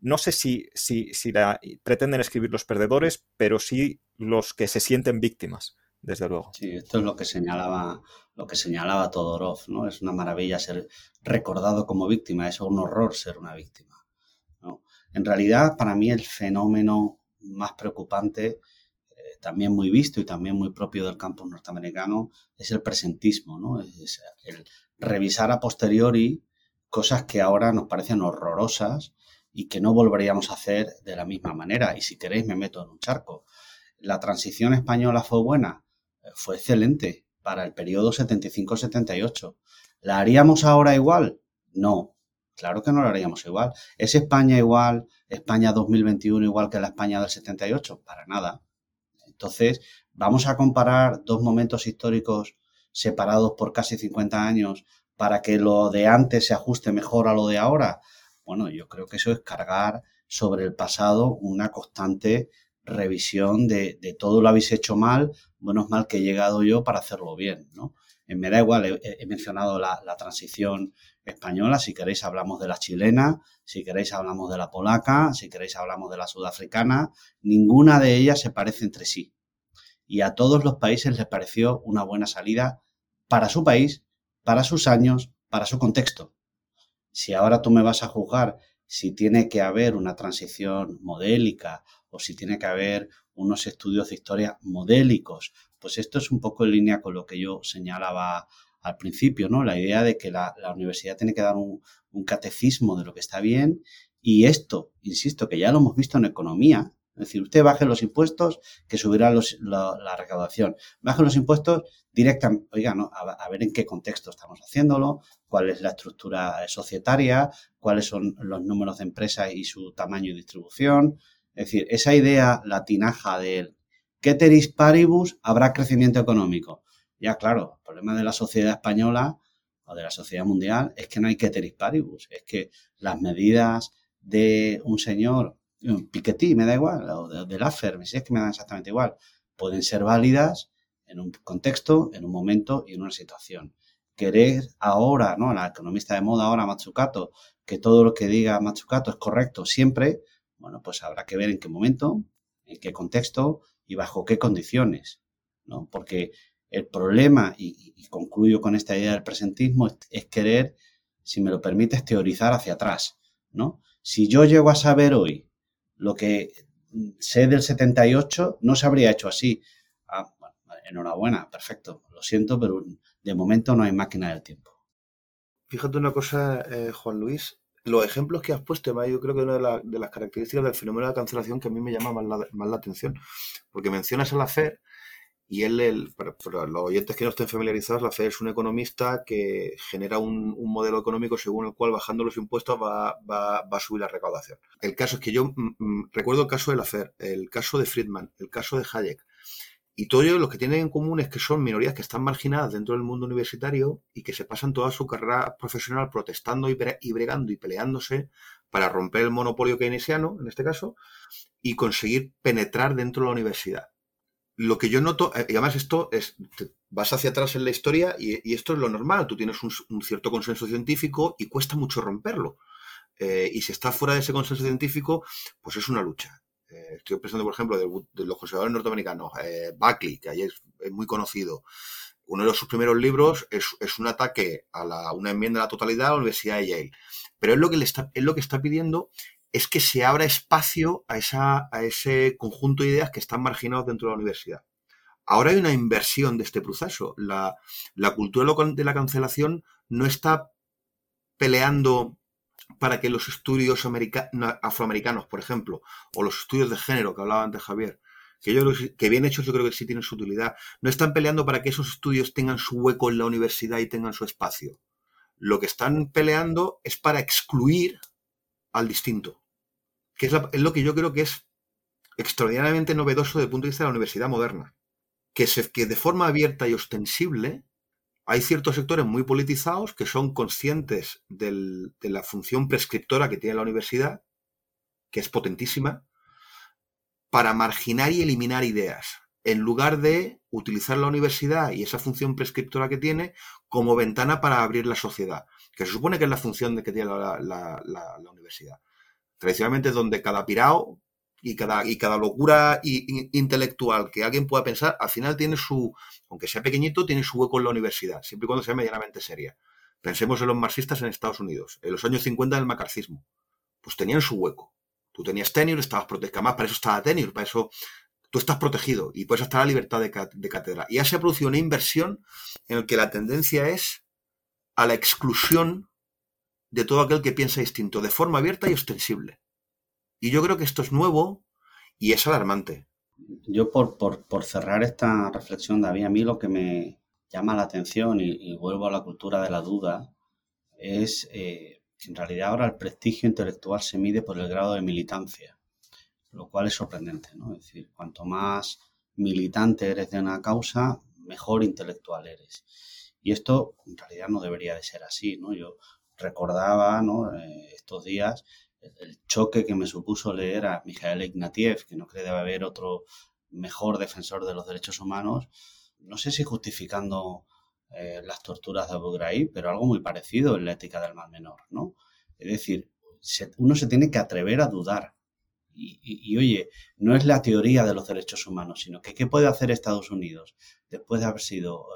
no sé si, si, si la pretenden escribir los perdedores, pero sí los que se sienten víctimas, desde luego. Sí, esto es lo que señalaba, lo que señalaba Todorov, ¿no? Es una maravilla ser recordado como víctima, es un horror ser una víctima. ¿no? En realidad, para mí el fenómeno más preocupante, eh, también muy visto y también muy propio del campo norteamericano, es el presentismo, ¿no? Es el revisar a posteriori cosas que ahora nos parecen horrorosas y que no volveríamos a hacer de la misma manera. Y si queréis, me meto en un charco. La transición española fue buena, eh, fue excelente para el periodo 75-78. ¿La haríamos ahora igual? No, claro que no la haríamos igual. ¿Es España igual, España 2021 igual que la España del 78? Para nada. Entonces, vamos a comparar dos momentos históricos separados por casi 50 años para que lo de antes se ajuste mejor a lo de ahora. Bueno, yo creo que eso es cargar sobre el pasado una constante revisión de, todo lo habéis hecho mal, bueno, es mal que he llegado yo para hacerlo bien, ¿no? Eh, me da igual, he, mencionado la, transición española, si queréis hablamos de la chilena, si queréis hablamos de la polaca, si queréis hablamos de la sudafricana, ninguna de ellas se parece entre sí. Y a todos los países les pareció una buena salida para su país, para sus años, para su contexto. Si ahora tú me vas a juzgar si tiene que haber una transición modélica o si tiene que haber unos estudios de historia modélicos, pues esto es un poco en línea con lo que yo señalaba al principio, ¿no? La idea de que la, universidad tiene que dar un, catecismo de lo que está bien y esto, insisto, que ya lo hemos visto en economía, es decir, usted baje los impuestos, que subirá la, recaudación. Baje los impuestos directamente, oiga, ¿no? a, ver en qué contexto estamos haciéndolo, cuál es la estructura societaria, cuáles son los números de empresas y su tamaño y distribución. Es decir, esa idea latinaja del ceteris paribus habrá crecimiento económico. Ya, claro, el problema de la sociedad española o de la sociedad mundial es que no hay ceteris paribus. Es que las medidas de un señor Piketty, me da igual, o de, de Laffer, si es que me dan exactamente igual, pueden ser válidas en un contexto, en un momento y en una situación. Querer ahora, ¿no? La economista de moda ahora, Matsukato, que todo lo que diga Matsukato es correcto siempre, bueno, pues habrá que ver en qué momento, en qué contexto y bajo qué condiciones, ¿no? Porque el problema, y, concluyo con esta idea del presentismo, es, es, querer, si me lo permites, teorizar hacia atrás, ¿no? Si yo llego a saber hoy lo que sé del 78 no se habría hecho así. Ah, bueno, enhorabuena, perfecto. Lo siento, pero de momento no hay máquina del tiempo. Fíjate una cosa, eh, Juan Luis. Los ejemplos que has puesto, yo creo que una de, las características del fenómeno de la cancelación que a mí me llama más la, más la atención. Porque mencionas a la FED y él, el, para, los oyentes que no estén familiarizados, la FED es un economista que genera un, modelo económico según el cual bajando los impuestos va, a subir la recaudación. El caso es que yo mm, mm, recuerdo el caso de la FED, el caso de Friedman, el caso de Hayek. Y todo ello lo que tienen en común es que son minorías que están marginadas dentro del mundo universitario y que se pasan toda su carrera profesional protestando y, bregando y peleándose para romper el monopolio keynesiano, en este caso, y conseguir penetrar dentro de la universidad lo que yo noto, eh, y además esto es, vas hacia atrás en la historia y, esto es lo normal, tú tienes un, cierto consenso científico y cuesta mucho romperlo. Eh, y si estás fuera de ese consenso científico, pues es una lucha. Eh, estoy pensando, por ejemplo, de, los conservadores norteamericanos, Buckley, que ahí es, muy conocido. Uno de sus primeros libros es, un ataque a la, una enmienda a la totalidad a la Universidad de Yale. Pero es lo que, está, pidiendo es que se abra espacio a, ese conjunto de ideas que están marginados dentro de la universidad. Ahora hay una inversión de este proceso. La, cultura de la cancelación no está peleando para que los estudios afroamericanos, por ejemplo, o los estudios de género que hablaba antes Javier, que yo que bien hechos yo creo que sí tienen su utilidad. No están peleando para que esos estudios tengan su hueco en la universidad y tengan su espacio. Lo que están peleando es para excluir al distinto, que es, lo que yo creo que es extraordinariamente novedoso desde el punto de vista de la universidad moderna. Que, se, que de forma abierta y ostensible hay ciertos sectores muy politizados que son conscientes de la función prescriptora que tiene la universidad, que es potentísima, para marginar y eliminar ideas, en lugar de utilizar la universidad y esa función prescriptora que tiene como ventana para abrir la sociedad, que se supone que es la función que tiene la, universidad. Tradicionalmente es donde cada pirao y cada, y cada locura intelectual que alguien pueda pensar, al final tiene su, aunque sea pequeñito, tiene su hueco en la universidad, siempre y cuando sea medianamente seria. Pensemos en los marxistas en Estados Unidos, en los años 50 del macarcismo. Pues tenían su hueco. Tú tenías tenure, estabas protegido. Más para eso estaba tenure, para eso tú estás protegido y puedes estar la libertad de, de cátedra. Y ya se ha producido una inversión en la que la tendencia es a la exclusión de todo aquel que piensa distinto, de forma abierta y ostensible. Y yo creo que esto es nuevo y es alarmante. Yo por, por, cerrar esta reflexión, David, a mí lo que me llama la atención y, vuelvo a la cultura de la duda es eh, que en realidad ahora el prestigio intelectual se mide por el grado de militancia, lo cual es sorprendente, ¿no? Es decir, cuanto más militante eres de una causa, mejor intelectual eres. Y esto en realidad no debería de ser así, ¿no? Yo recordaba. Eh, estos días el choque que me supuso leer a Mikhail Ignatieff, que no cree debe haber otro mejor defensor de los derechos humanos, no sé si justificando eh, las torturas de Abu Ghraib, pero algo muy parecido en la ética del mal menor, ¿no? Es decir, uno se tiene que atrever a dudar. Y, oye, no es la teoría de los derechos humanos, sino que qué puede hacer Estados Unidos después de haber sido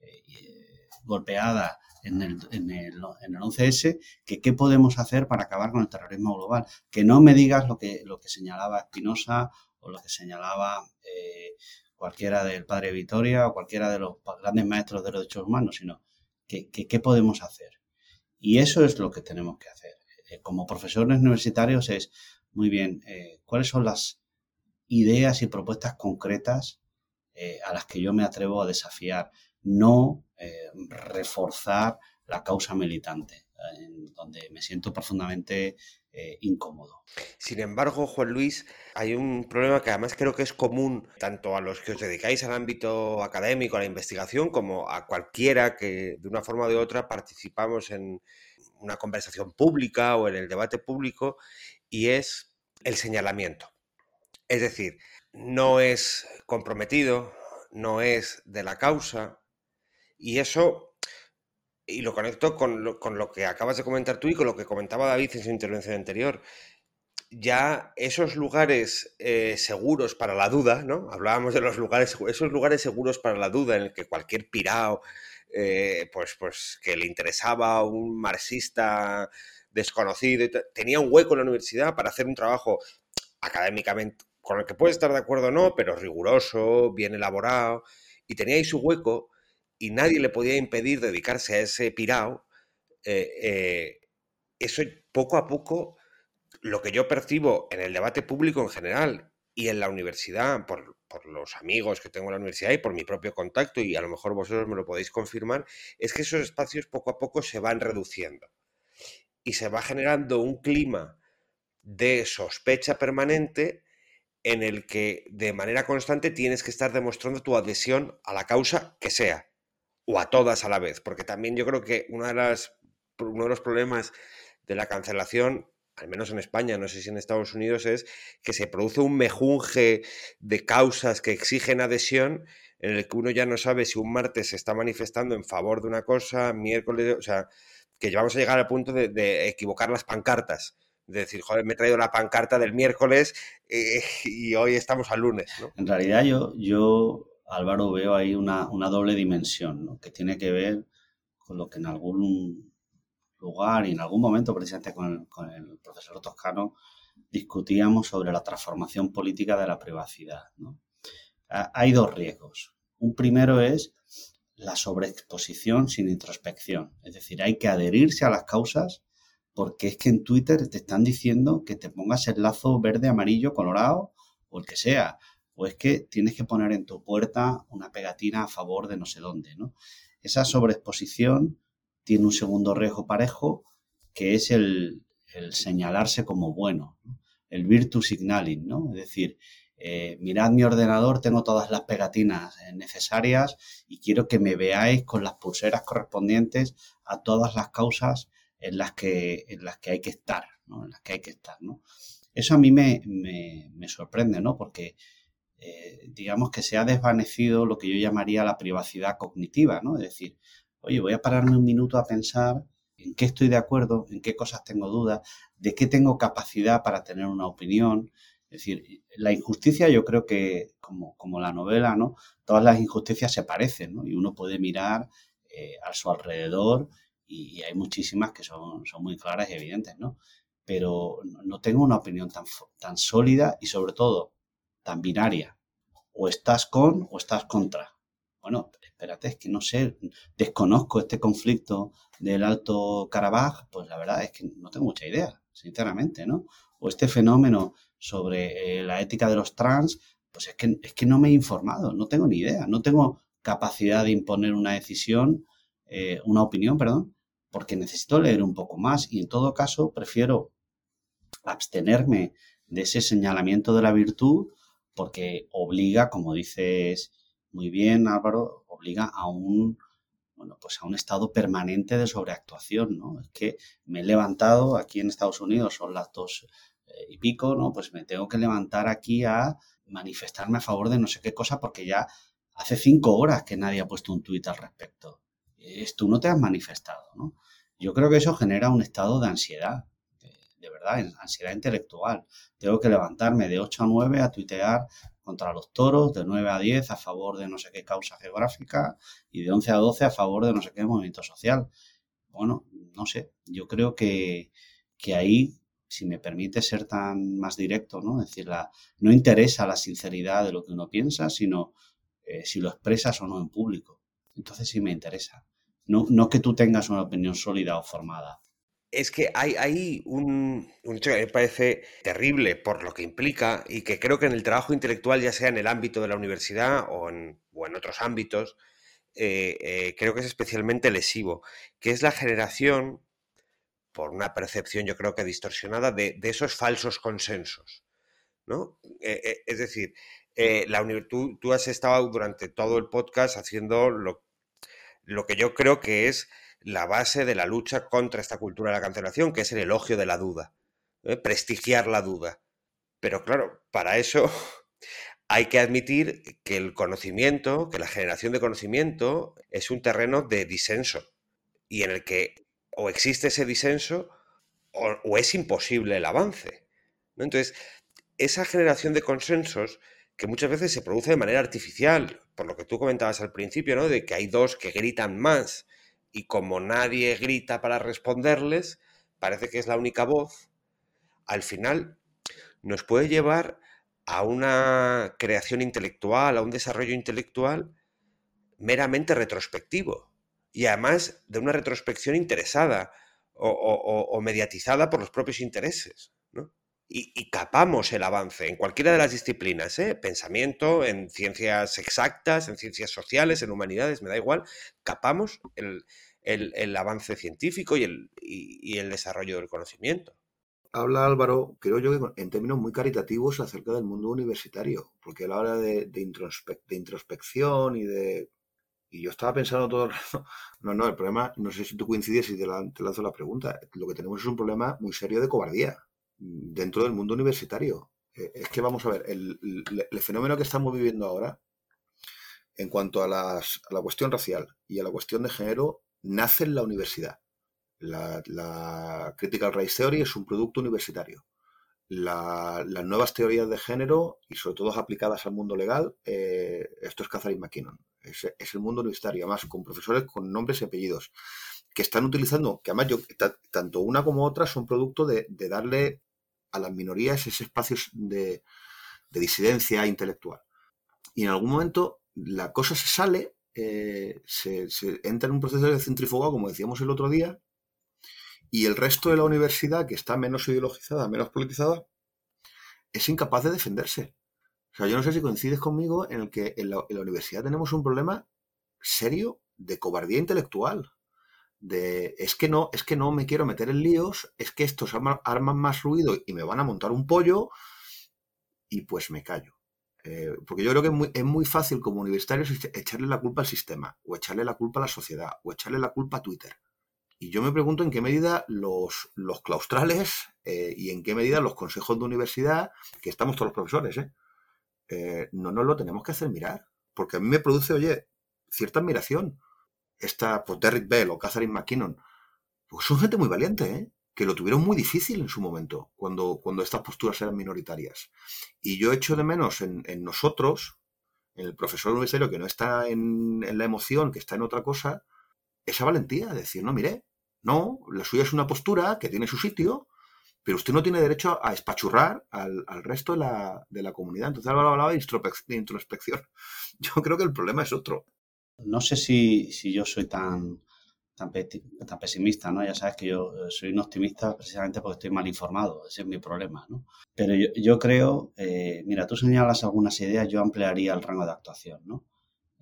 eh, eh, golpeada en el, en el, en el 11S, que qué podemos hacer para acabar con el terrorismo global. Que no me digas lo que, lo que señalaba Espinosa o lo que señalaba eh, cualquiera del padre Vitoria o cualquiera de los grandes maestros de los derechos humanos, sino que, qué podemos hacer. Y eso es lo que tenemos que hacer. Eh, como profesores universitarios es, muy bien, eh, ¿cuáles son las ideas y propuestas concretas a las que yo me atrevo a desafiar? No eh, reforzar la causa militante, en donde me siento profundamente eh, incómodo. Sin embargo, Juan Luis, hay un problema que además creo que es común tanto a los que os dedicáis al ámbito académico, a la investigación, como a cualquiera que de una forma o de otra participamos en una conversación pública o en el debate público, y es el señalamiento. Es decir, no es comprometido, no es de la causa, y eso, y lo conecto con lo, con lo, que acabas de comentar tú y con lo que comentaba David en su intervención anterior. Ya esos lugares eh, seguros para la duda, ¿no? Hablábamos de los lugares, esos lugares seguros para la duda en el que cualquier pirao, eh, pues, pues que le interesaba un marxista desconocido, tenía un hueco en la universidad para hacer un trabajo académicamente con el que puede estar de acuerdo o no, pero riguroso, bien elaborado, y tenía ahí su hueco, y nadie le podía impedir dedicarse a ese pirao, eh, eh, eso poco a poco, lo que yo percibo en el debate público en general y en la universidad, por, los amigos que tengo en la universidad y por mi propio contacto, y a lo mejor vosotros me lo podéis confirmar, es que esos espacios poco a poco se van reduciendo y se va generando un clima de sospecha permanente en el que de manera constante tienes que estar demostrando tu adhesión a la causa que sea o a todas a la vez, porque también yo creo que una de las, uno de los problemas de la cancelación, al menos en España, no sé si en Estados Unidos, es que se produce un mejunje de causas que exigen adhesión en el que uno ya no sabe si un martes se está manifestando en favor de una cosa, miércoles, o sea, que vamos a llegar al punto de, equivocar las pancartas. De decir, joder, me he traído la pancarta del miércoles eh, y hoy estamos al lunes. En realidad yo, yo Álvaro, veo ahí una, doble dimensión, que tiene que ver con lo que en algún lugar y en algún momento, precisamente con el, profesor Toscano, discutíamos sobre la transformación política de la privacidad. Hay dos riesgos. Un primero es la sobreexposición sin introspección. Es decir, hay que adherirse a las causas porque es que en Twitter te están diciendo que te pongas el lazo verde, amarillo, colorado o el que sea o es que tienes que poner en tu puerta una pegatina a favor de no sé dónde, ¿no? Esa sobreexposición tiene un segundo riesgo parejo, que es el, señalarse como bueno, el virtus signaling, ¿no? Es decir, eh, mirad mi ordenador, tengo todas las pegatinas necesarias y quiero que me veáis con las pulseras correspondientes a todas las causas en las que, en las que hay que estar, ¿no? En las que hay que estar, ¿no? Eso a mí me, me, sorprende, ¿no? Porque eh, digamos que se ha desvanecido lo que yo llamaría la privacidad cognitiva, ¿no? Es decir, oye, voy a pararme un minuto a pensar en qué estoy de acuerdo, en qué cosas tengo dudas, de qué tengo capacidad para tener una opinión, es decir, la injusticia yo creo que, como, como la novela, ¿no? Todas las injusticias se parecen, ¿no? Y uno puede mirar eh, a su alrededor y, hay muchísimas que son, son muy claras y evidentes, ¿no? Pero no tengo una opinión tan, tan sólida y sobre todo tan binaria. O estás con o estás contra. Bueno, espérate, es que no sé, desconozco este conflicto del Alto Karabaj, pues la verdad es que no tengo mucha idea, sinceramente, ¿no? O este fenómeno sobre eh, la ética de los trans, pues es que, es que no me he informado, no tengo ni idea, no tengo capacidad de imponer una decisión, eh, una opinión, perdón, porque necesito leer un poco más y en todo caso prefiero abstenerme de ese señalamiento de la virtud porque obliga, como dices muy bien Álvaro, obliga a un bueno, pues a un estado permanente de sobreactuación, ¿no? Es que me he levantado aquí en Estados Unidos, son las dos eh, y pico, ¿no? Pues me tengo que levantar aquí a manifestarme a favor de no sé qué cosa porque ya hace cinco horas que nadie ha puesto un tuit al respecto. Es, tú no te has manifestado, ¿no? Yo creo que eso genera un estado de ansiedad, de, verdad, ansiedad intelectual. Tengo que levantarme de 8 a 9 a tuitear contra los toros, de 9 a 10 a favor de no sé qué causa geográfica y de 11 a 12 a favor de no sé qué movimiento social. Bueno, no sé, yo creo que, que ahí si me permite ser tan más directo, ¿no? Es decir, no interesa la sinceridad de lo que uno piensa, sino eh, si lo expresas o no en público. Entonces sí me interesa. No, no que tú tengas una opinión sólida o formada. Es que hay, hay un, hecho que me parece terrible por lo que implica y que creo que en el trabajo intelectual, ya sea en el ámbito de la universidad o en, otros ámbitos, eh, eh, creo que es especialmente lesivo, que es la generación por una percepción yo creo que distorsionada de, esos falsos consensos. ¿no? Eh, es decir, la tú, tú, has estado durante todo el podcast haciendo lo, lo, que yo creo que es la base de la lucha contra esta cultura de la cancelación, que es el elogio de la duda, prestigiar la duda. Pero claro, para eso hay que admitir que el conocimiento, que la generación de conocimiento es un terreno de disenso y en el que o existe ese disenso o, es imposible el avance. Entonces, esa generación de consensos que muchas veces se produce de manera artificial, por lo que tú comentabas al principio, ¿no? De que hay dos que gritan más y como nadie grita para responderles, parece que es la única voz, al final nos puede llevar a una creación intelectual, a un desarrollo intelectual meramente retrospectivo y además de una retrospección interesada o, mediatizada por los propios intereses. Y, capamos el avance en cualquiera de las disciplinas, ¿eh? pensamiento, en ciencias exactas, en ciencias sociales, en humanidades, me da igual, capamos el, avance científico y el, el desarrollo del conocimiento habla Álvaro, creo yo que en términos muy caritativos acerca del mundo universitario, porque a la hora de, de, introspección y de y yo estaba pensando todo el rato, no, no, el problema, no sé si tú coincides y te, lanzo la pregunta, lo que tenemos es un problema muy serio de cobardía dentro del mundo universitario. Eh, es que vamos a ver, el, fenómeno que estamos viviendo ahora, en cuanto a, las, a, la cuestión racial y a la cuestión de género, nace en la universidad. La, la Critical Race Theory es un producto universitario las nuevas teorías de género y sobre todo aplicadas al mundo legal, eh, esto es Catherine McKinnon. Es, el mundo universitario, además con profesores con nombres y apellidos, que están utilizando, que además tanto una como otra son producto de, darle a las minorías ese espacio de, disidencia intelectual. Y en algún momento la cosa se sale, eh, se, entra en un proceso de centrifugado, como decíamos el otro día, y el resto de la universidad, que está menos ideologizada, menos politizada, es incapaz de defenderse. O sea, yo no sé si coincides conmigo en el que en la, universidad tenemos un problema serio de cobardía intelectual. De es que no, es que no me quiero meter en líos, es que estos arman más ruido y me van a montar un pollo, y pues me callo. Eh, porque yo creo que es muy, es muy fácil como universitarios echarle la culpa al sistema, o echarle la culpa a la sociedad, o echarle la culpa a Twitter. Y yo me pregunto en qué medida los, los claustrales eh, y en qué medida los consejos de universidad, que estamos todos los profesores, ¿eh? eh, no nos lo tenemos que hacer mirar. Porque a mí me produce, oye, cierta admiración. Esta, pues Derrick Bell o Catherine McKinnon, pues son gente muy valiente. Que lo tuvieron muy difícil en su momento, cuando, cuando estas posturas eran minoritarias. Y yo echo de menos en, nosotros, en el profesor universitario que no está en, en, la emoción, que está en otra cosa, esa valentía de decir, no, mire, no, la suya es una postura que tiene su sitio, pero usted no tiene derecho a espachurrar al, resto de la, de la, comunidad. Entonces Álvaro hablaba de introspección. Yo creo que el problema es otro. No sé si, si yo soy tan, tan, pesimista, ¿no? Ya sabes que yo eh, soy un optimista precisamente porque estoy mal informado, ese es mi problema, ¿no? Pero yo, creo, eh, mira, tú señalas algunas ideas, yo ampliaría el rango de actuación, ¿no?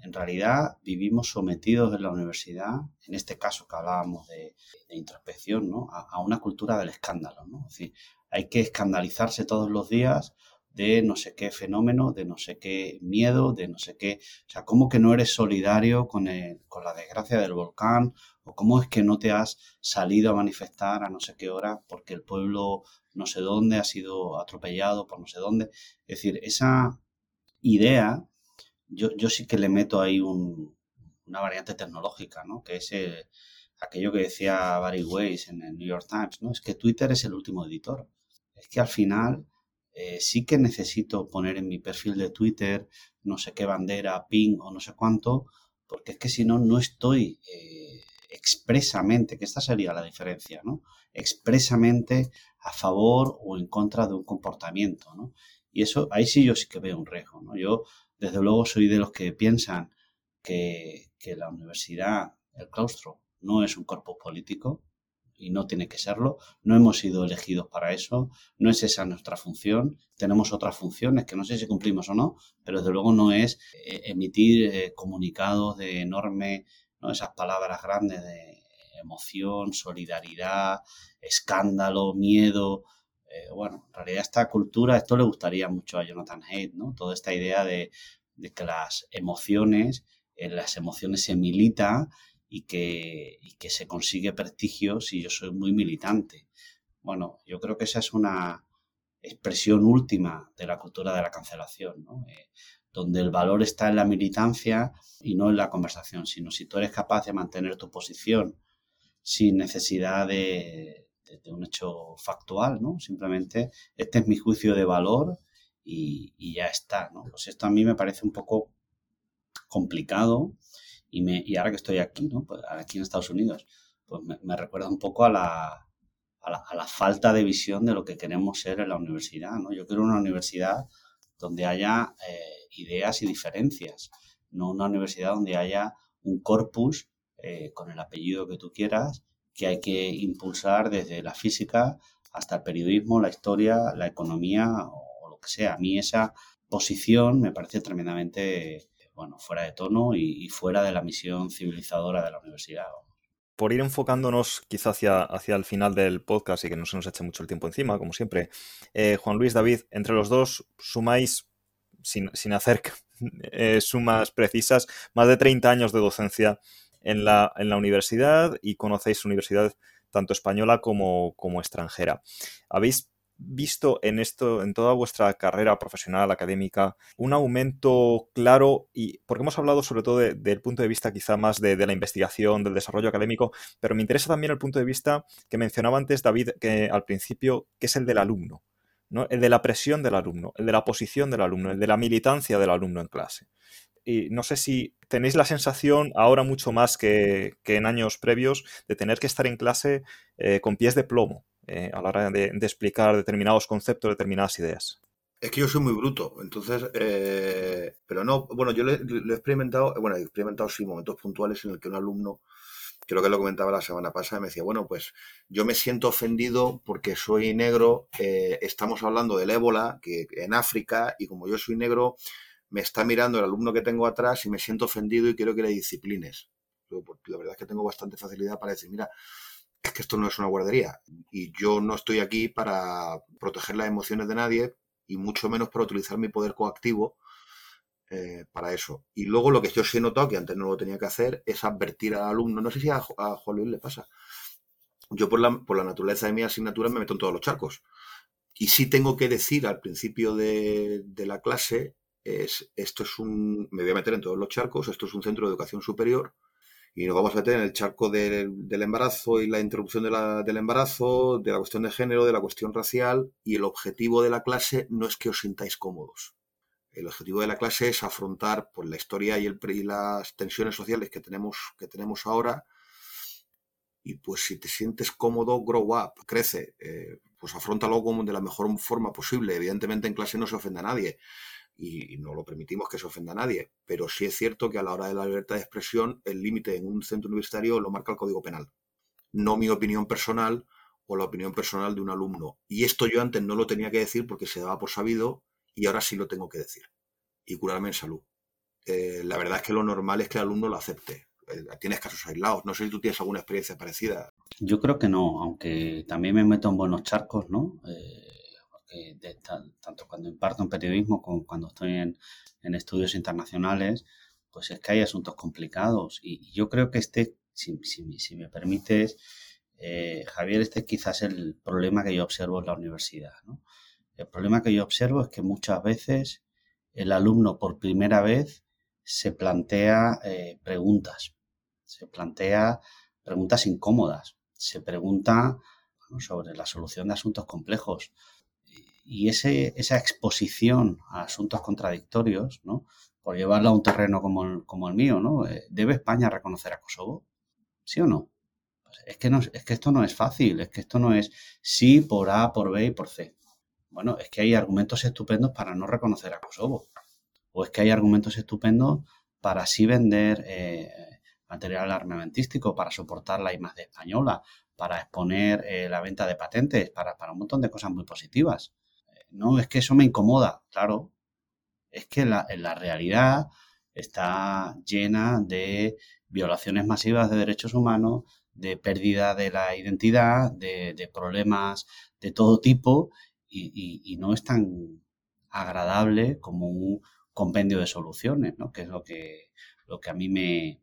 En realidad vivimos sometidos en la universidad, en este caso que hablábamos de, introspección, ¿no? a, una cultura del escándalo. ¿no? Es decir, hay que escandalizarse todos los días de no sé qué fenómeno, de no sé qué miedo, de no sé qué. O sea, ¿cómo que no eres solidario con, con la desgracia del volcán? ¿O cómo es que no te has salido a manifestar a no sé qué hora porque el pueblo no sé dónde ha sido atropellado por no sé dónde? Es decir, esa idea yo, yo sí que le meto ahí una variante tecnológica, ¿no? Que es aquello que decía Barry Weiss en el New York Times, ¿no? Es que Twitter es el último editor. Es que al final eh, sí que necesito poner en mi perfil de Twitter no sé qué bandera, ping o no sé cuánto, porque es que si no, no estoy eh, expresamente, que esta sería la diferencia, ¿no? Expresamente a favor o en contra de un comportamiento, ¿no? Y eso, ahí sí yo sí que veo un riesgo, ¿no? Yo desde luego soy de los que piensan que, la universidad, el claustro, no es un cuerpo político y no tiene que serlo. No hemos sido elegidos para eso, no es esa nuestra función. Tenemos otras funciones que no sé si cumplimos o no, pero desde luego no es eh, emitir eh, comunicados de enorme, ¿no? esas palabras grandes de emoción, solidaridad, escándalo, miedo. Eh, bueno, en realidad esta cultura, esto le gustaría mucho a Jonathan Haidt, ¿no? Toda esta idea de, que las emociones, en las emociones se milita y que, que se consigue prestigio si yo soy muy militante. Bueno, yo creo que esa es una expresión última de la cultura de la cancelación, ¿no? Eh, donde el valor está en la militancia y no en la conversación, sino si tú eres capaz de mantener tu posición sin necesidad de, de, un hecho factual, ¿no? Simplemente este es mi juicio de valor y, ya está, ¿no? Pues esto a mí me parece un poco complicado y, me, y ahora que estoy aquí, ¿no? Pues aquí en Estados Unidos, pues me, recuerda un poco a la, a la, falta de visión de lo que queremos ser en la universidad, ¿no? Yo quiero una universidad donde haya eh, ideas y diferencias, no una universidad donde haya un corpus eh, con el apellido que tú quieras que hay que impulsar desde la física hasta el periodismo, la historia, la economía o lo que sea. A mí esa posición me parece tremendamente bueno, fuera de tono y, fuera de la misión civilizadora de la universidad. Por ir enfocándonos quizá hacia, hacia el final del podcast y que no se nos eche mucho el tiempo encima, como siempre, eh, Juan Luis, David, entre los dos sumáis, sin, hacer eh, sumas precisas, más de 30 años de docencia en la, en la universidad y conocéis universidad tanto española como, como extranjera. ¿Habéis visto en esto, en toda vuestra carrera profesional, académica, un aumento claro y porque hemos hablado sobre todo del punto de vista quizá más de, la investigación, del desarrollo académico, pero me interesa también el punto de vista que mencionaba antes David que al principio, que es el del alumno, ¿no? el de la presión del alumno, el de la posición del alumno, el de la militancia del alumno en clase y no sé si tenéis la sensación ahora mucho más que, en años previos de tener que estar en clase eh, con pies de plomo eh, a la hora de, explicar determinados conceptos, determinadas ideas. Es que yo soy muy bruto, entonces, eh, pero no, bueno, yo lo, he experimentado, bueno, he experimentado sí momentos puntuales en el que un alumno creo que lo comentaba la semana pasada, me decía, bueno, pues yo me siento ofendido porque soy negro, eh, estamos hablando del ébola que en África y como yo soy negro, me está mirando el alumno que tengo atrás y me siento ofendido y quiero que le disciplines. Pues, la verdad es que tengo bastante facilidad para decir, mira, es que esto no es una guardería y yo no estoy aquí para proteger las emociones de nadie y mucho menos para utilizar mi poder coactivo eh, para eso. Y luego lo que yo sí he notado, que antes no lo tenía que hacer, es advertir al alumno. No sé si a, Juan Luis le pasa. Yo por la, por la naturaleza de mi asignatura me meto en todos los charcos. Y sí tengo que decir al principio de, de la clase, es, esto es un, me voy a meter en todos los charcos, esto es un centro de educación superior, y nos vamos a meter en el charco del, del embarazo y la interrupción de del embarazo, de la cuestión de género, de la cuestión racial, y el objetivo de la clase no es que os sintáis cómodos. El objetivo de la clase es afrontar pues, la historia y, el, y las tensiones sociales que tenemos, que tenemos ahora. Y pues si te sientes cómodo, grow up, crece, eh, pues afrontalo como de la mejor forma posible. Evidentemente en clase no se ofende a nadie y, no lo permitimos que se ofenda a nadie, pero sí es cierto que a la hora de la libertad de expresión el límite en un centro universitario lo marca el Código Penal, no mi opinión personal o la opinión personal de un alumno. Y esto yo antes no lo tenía que decir porque se daba por sabido y ahora sí lo tengo que decir. Y curarme en salud. Eh, la verdad es que lo normal es que el alumno lo acepte. Eh, tienes casos aislados. No sé si tú tienes alguna experiencia parecida. Yo creo que no, aunque también me meto en buenos charcos, ¿no? Eh, porque tanto cuando imparto en periodismo como cuando estoy en, estudios internacionales, pues es que hay asuntos complicados. Y, yo creo que este, si, si, me permites, Javier, este quizás es el problema que yo observo en la universidad. El problema que yo observo es que muchas veces el alumno por primera vez se plantea eh, preguntas, se plantea preguntas incómodas, se pregunta sobre la solución de asuntos complejos. Y ese, esa exposición a asuntos contradictorios, ¿no? por llevarlo a un terreno como el, mío, ¿no? Eh, ¿debe España reconocer a Kosovo? ¿Sí o no? Pues es, que no? es que esto no es fácil, es que esto no es sí por A, por B y por C. Bueno, es que hay argumentos estupendos para no reconocer a Kosovo. O es que hay argumentos estupendos para sí vender eh, material armamentístico, para soportar la imagen española, para exponer eh, la venta de patentes, para, un montón de cosas muy positivas. No, es que eso me incomoda, claro. Es que la, la realidad está llena de violaciones masivas de derechos humanos, de pérdida de la identidad, de, de problemas de todo tipo y, no es tan agradable como un compendio de soluciones, ¿no? que es lo que, lo que a mí me,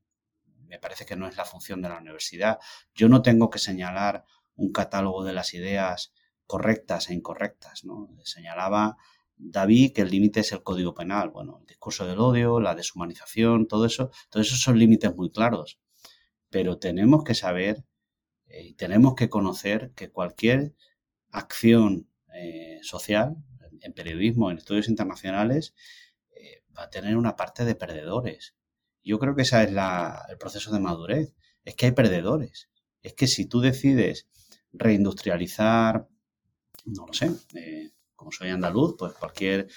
me parece que no es la función de la universidad. Yo no tengo que señalar un catálogo de las ideas correctas e incorrectas. ¿no? Señalaba David que el límite es el código penal. Bueno, el discurso del odio, la deshumanización, todo eso, todo eso son límites muy claros. Pero tenemos que saber eh, y tenemos que conocer que cualquier acción eh, social, en periodismo, en estudios internacionales, eh, va a tener una parte de perdedores. Yo creo que ese es el proceso de madurez. Es que hay perdedores. Es que si tú decides reindustrializar, no lo sé, eh, como soy andaluz, pues cualquier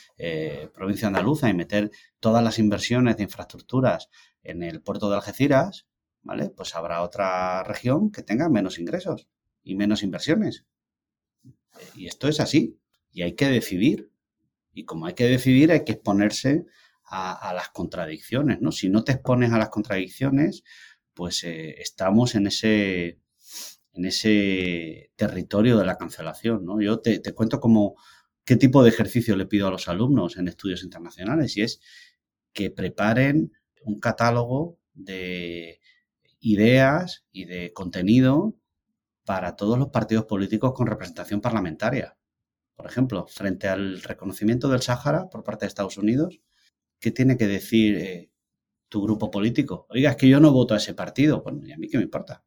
provincia andaluza y meter todas las inversiones de infraestructuras en el puerto de Algeciras, ¿vale? Pues habrá otra región que tenga menos ingresos y menos inversiones. Y esto es así. Y hay que decidir. Y como hay que decidir, hay que exponerse a, las contradicciones, ¿no? Si no te expones a las contradicciones, pues eh, estamos en ese, en ese territorio de la cancelación, ¿no? Yo te, cuento como qué tipo de ejercicio le pido a los alumnos en estudios internacionales y es que preparen un catálogo de ideas y de contenido para todos los partidos políticos con representación parlamentaria. Por ejemplo, frente al reconocimiento del Sáhara por parte de Estados Unidos, ¿qué tiene que decir eh, tu grupo político? Oiga, es que yo no voto a ese partido. Bueno, ¿y a mí qué me importa?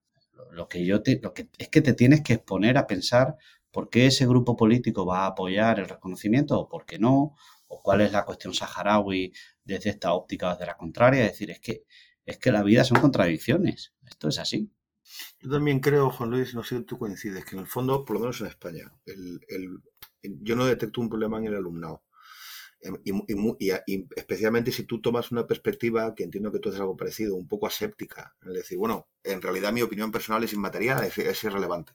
Lo, que yo te, lo que es que te tienes que exponer a pensar por qué ese grupo político va a apoyar el reconocimiento o por qué no, o cuál es la cuestión saharaui desde esta óptica o desde la contraria. Es decir, es que, es que la vida son contradicciones. Esto es así. Yo también creo, Juan Luis, no sé si tú coincides, que en el fondo, por lo menos en España, el, yo no detecto un problema en el alumnado. Em, y, especialmente si tú tomas una perspectiva, que entiendo que tú haces algo parecido, un poco aséptica. Es decir, bueno, en realidad mi opinión personal es inmaterial, es, es irrelevante.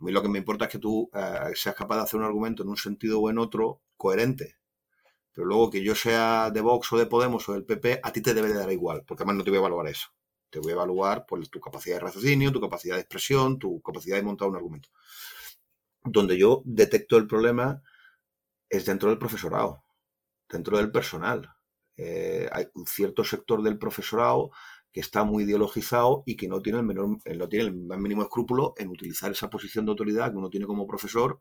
A mí lo que me importa es que tú eh, seas capaz de hacer un argumento en un sentido o en otro coherente. Pero luego que yo sea de Vox o de Podemos o del PP, a ti te debe de dar igual, porque además no te voy a evaluar eso. Te voy a evaluar pues, tu capacidad de raciocinio, tu capacidad de expresión, tu capacidad de montar un argumento. Donde yo detecto el problema es dentro del profesorado dentro del personal. Eh, hay un cierto sector del profesorado que está muy ideologizado y que no tiene el menor, eh, no tiene el más mínimo escrúpulo en utilizar esa posición de autoridad que uno tiene como profesor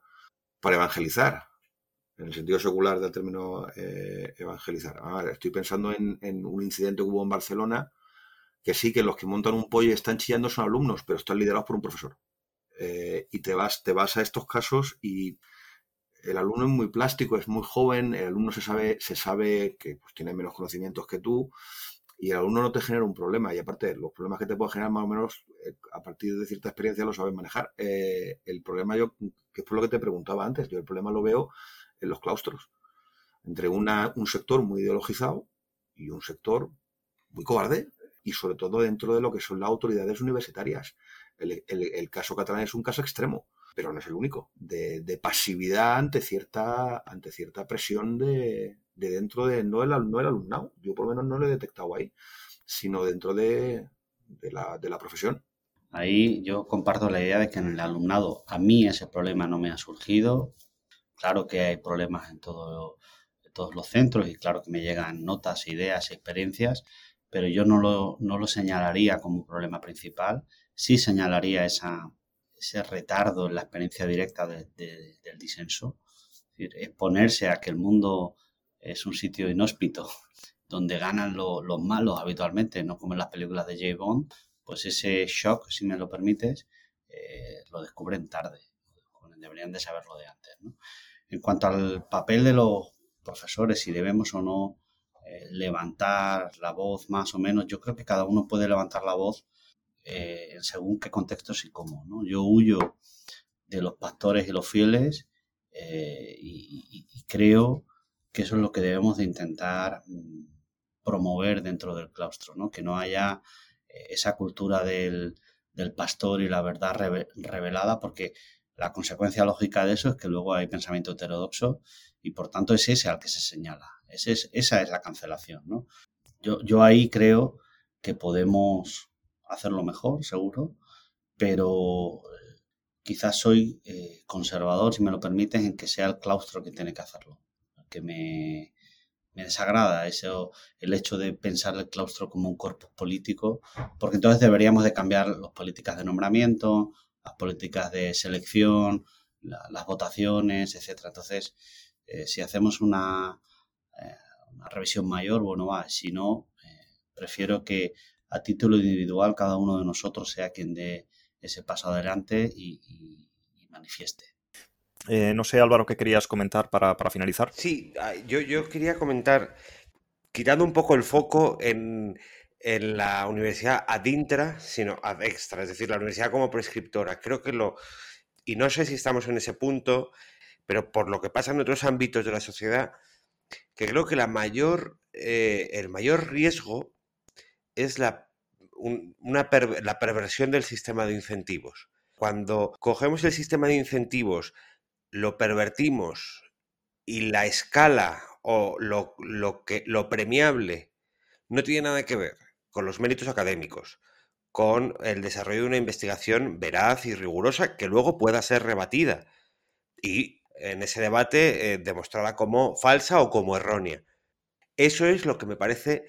para evangelizar, en el sentido secular del término eh, evangelizar. estoy pensando en, un incidente que hubo en Barcelona, que sí que los que montan un pollo y están chillando son alumnos, pero están liderados por un profesor. y te vas, te vas a estos casos y el alumno es muy plástico, es muy joven, el alumno se sabe, se sabe que pues, tiene menos conocimientos que tú y el alumno no te genera un problema. Y aparte, los problemas que te puede generar más o menos eh, a partir de cierta experiencia lo sabes manejar. Eh, el problema yo, que fue lo que te preguntaba antes, yo el problema lo veo en los claustros. Entre una, un sector muy ideologizado y un sector muy cobarde y sobre todo dentro de lo que son las autoridades universitarias. El, el caso catalán es un caso extremo pero no es el único, de, pasividad ante cierta, ante cierta presión de, dentro de, no el, no el alumnado, yo por lo menos no lo he detectado ahí, sino dentro de, la, de la profesión. Ahí yo comparto la idea de que en el alumnado a mí ese problema no me ha surgido. Claro que hay problemas en, todo, todos los centros y claro que me llegan notas, ideas, experiencias, pero yo no lo, no lo señalaría como problema principal. Sí señalaría esa, ese retardo en la experiencia directa del disenso, es exponerse a que el mundo es un sitio inhóspito donde ganan los malos habitualmente, no como en las películas de J. Bond, pues ese shock, si me lo permites, eh, lo descubren tarde. Deberían de saberlo de antes. En cuanto al papel de los profesores, si debemos o no eh, levantar la voz más o menos, yo creo que cada uno puede levantar la voz eh, según qué contextos y cómo. Yo huyo de los pastores y los fieles eh, y, creo que eso es lo que debemos de intentar mm, promover dentro del claustro, que no haya eh, esa cultura del, pastor y la verdad revelada, porque la consecuencia lógica de eso es que luego hay pensamiento heterodoxo y por tanto es ese al que se señala. Esa es la cancelación. yo ahí creo que podemos hacerlo mejor, seguro, pero eh, quizás soy eh, conservador, si me lo permites, en que sea el claustro que tiene que hacerlo. Que me, me desagrada eso, el hecho de pensar el claustro como un cuerpo político, porque entonces deberíamos de cambiar las políticas de nombramiento, las políticas de selección, las votaciones, etcétera. Entonces, eh, si hacemos una, una, revisión mayor, bueno, va, si no, prefiero que a título individual cada uno de nosotros sea quien dé ese paso adelante y, manifieste. Eh, no sé, Álvaro, ¿qué querías comentar para, finalizar? Sí, yo, yo, quería comentar, quitando un poco el foco en, en la universidad ad intra, sino ad extra, es decir, la universidad como prescriptora. Creo que lo, y no sé si estamos en ese punto, pero por lo que pasa en otros ámbitos de la sociedad, que creo que la mayor, eh, el mayor riesgo es la, una la perversión del sistema de incentivos. Cuando cogemos el sistema de incentivos, lo pervertimos y la escala o lo, lo, que, lo premiable no tiene nada que ver con los méritos académicos, con el desarrollo de una investigación veraz y rigurosa que luego pueda ser rebatida y en ese debate eh, demostrada como falsa o como errónea. Eso es lo que me parece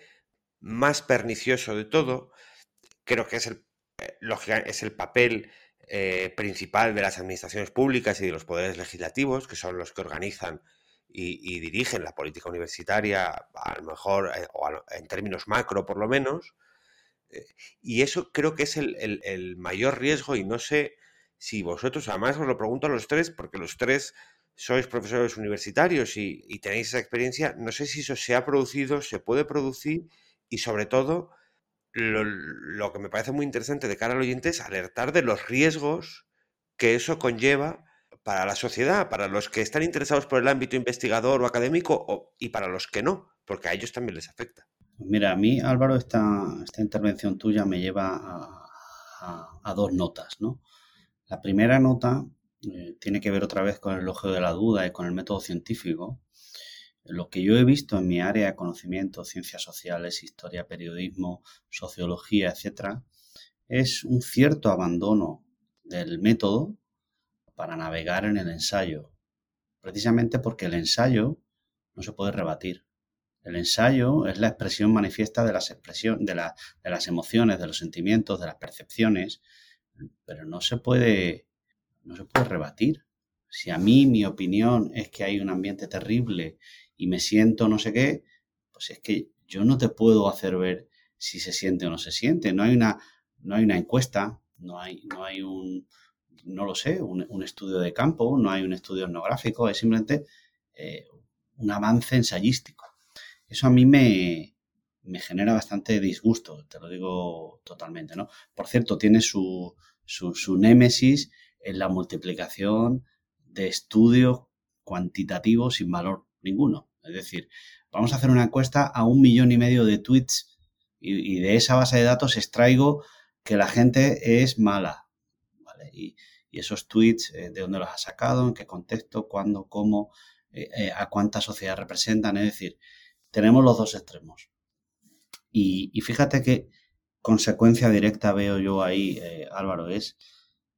más pernicioso de todo, creo que es el, eh, es el papel eh, principal de las administraciones públicas y de los poderes legislativos, que son los que organizan y, dirigen la política universitaria, a lo mejor, eh, o en términos macro por lo menos. y eso creo que es el, mayor riesgo y no sé si vosotros, además os lo pregunto a los tres, porque los tres sois profesores universitarios y tenéis esa experiencia, no sé si eso se ha producido, se puede producir y sobre todo lo, que me parece muy interesante de cara al oyente es alertar de los riesgos que eso conlleva para la sociedad, para los que están interesados por el ámbito investigador o académico y para los que no, porque a ellos también les afecta. Mira, a mí, Álvaro, esta, esta intervención tuya me lleva a, dos notas, ¿no? La primera nota eh, tiene que ver otra vez con el ojo de la duda y con el método científico. Lo que yo he visto en mi área de conocimiento, ciencias sociales, historia, periodismo, sociología, etcétera, es un cierto abandono del método para navegar en el ensayo, precisamente porque el ensayo no se puede rebatir. El ensayo es la expresión manifiesta de las, expresión, de, de las emociones, de los sentimientos, de las percepciones, pero no se puede, no se puede rebatir. Si a mí mi opinión es que hay un ambiente terrible y me siento no sé qué, pues es que yo no te puedo hacer ver si se siente o no se siente. No hay una, no hay una encuesta, no hay, no hay un, no lo sé, un, estudio de campo, no hay un estudio etnográfico, es simplemente eh, un avance ensayístico. Eso a mí me, genera bastante disgusto, te lo digo totalmente, ¿no? Por cierto, tiene su, su, némesis en la multiplicación de estudios cuantitativos sin valor ninguno. Es decir, vamos a hacer una encuesta a un millón y medio de tweets y, de esa base de datos extraigo que la gente es mala. ¿vale? Y, y esos tweets, eh, de dónde los ha sacado, en qué contexto, cuándo, cómo, eh, eh, a cuánta sociedad representan. Es decir, tenemos los dos extremos. Y, fíjate qué consecuencia directa veo yo ahí, Álvaro, es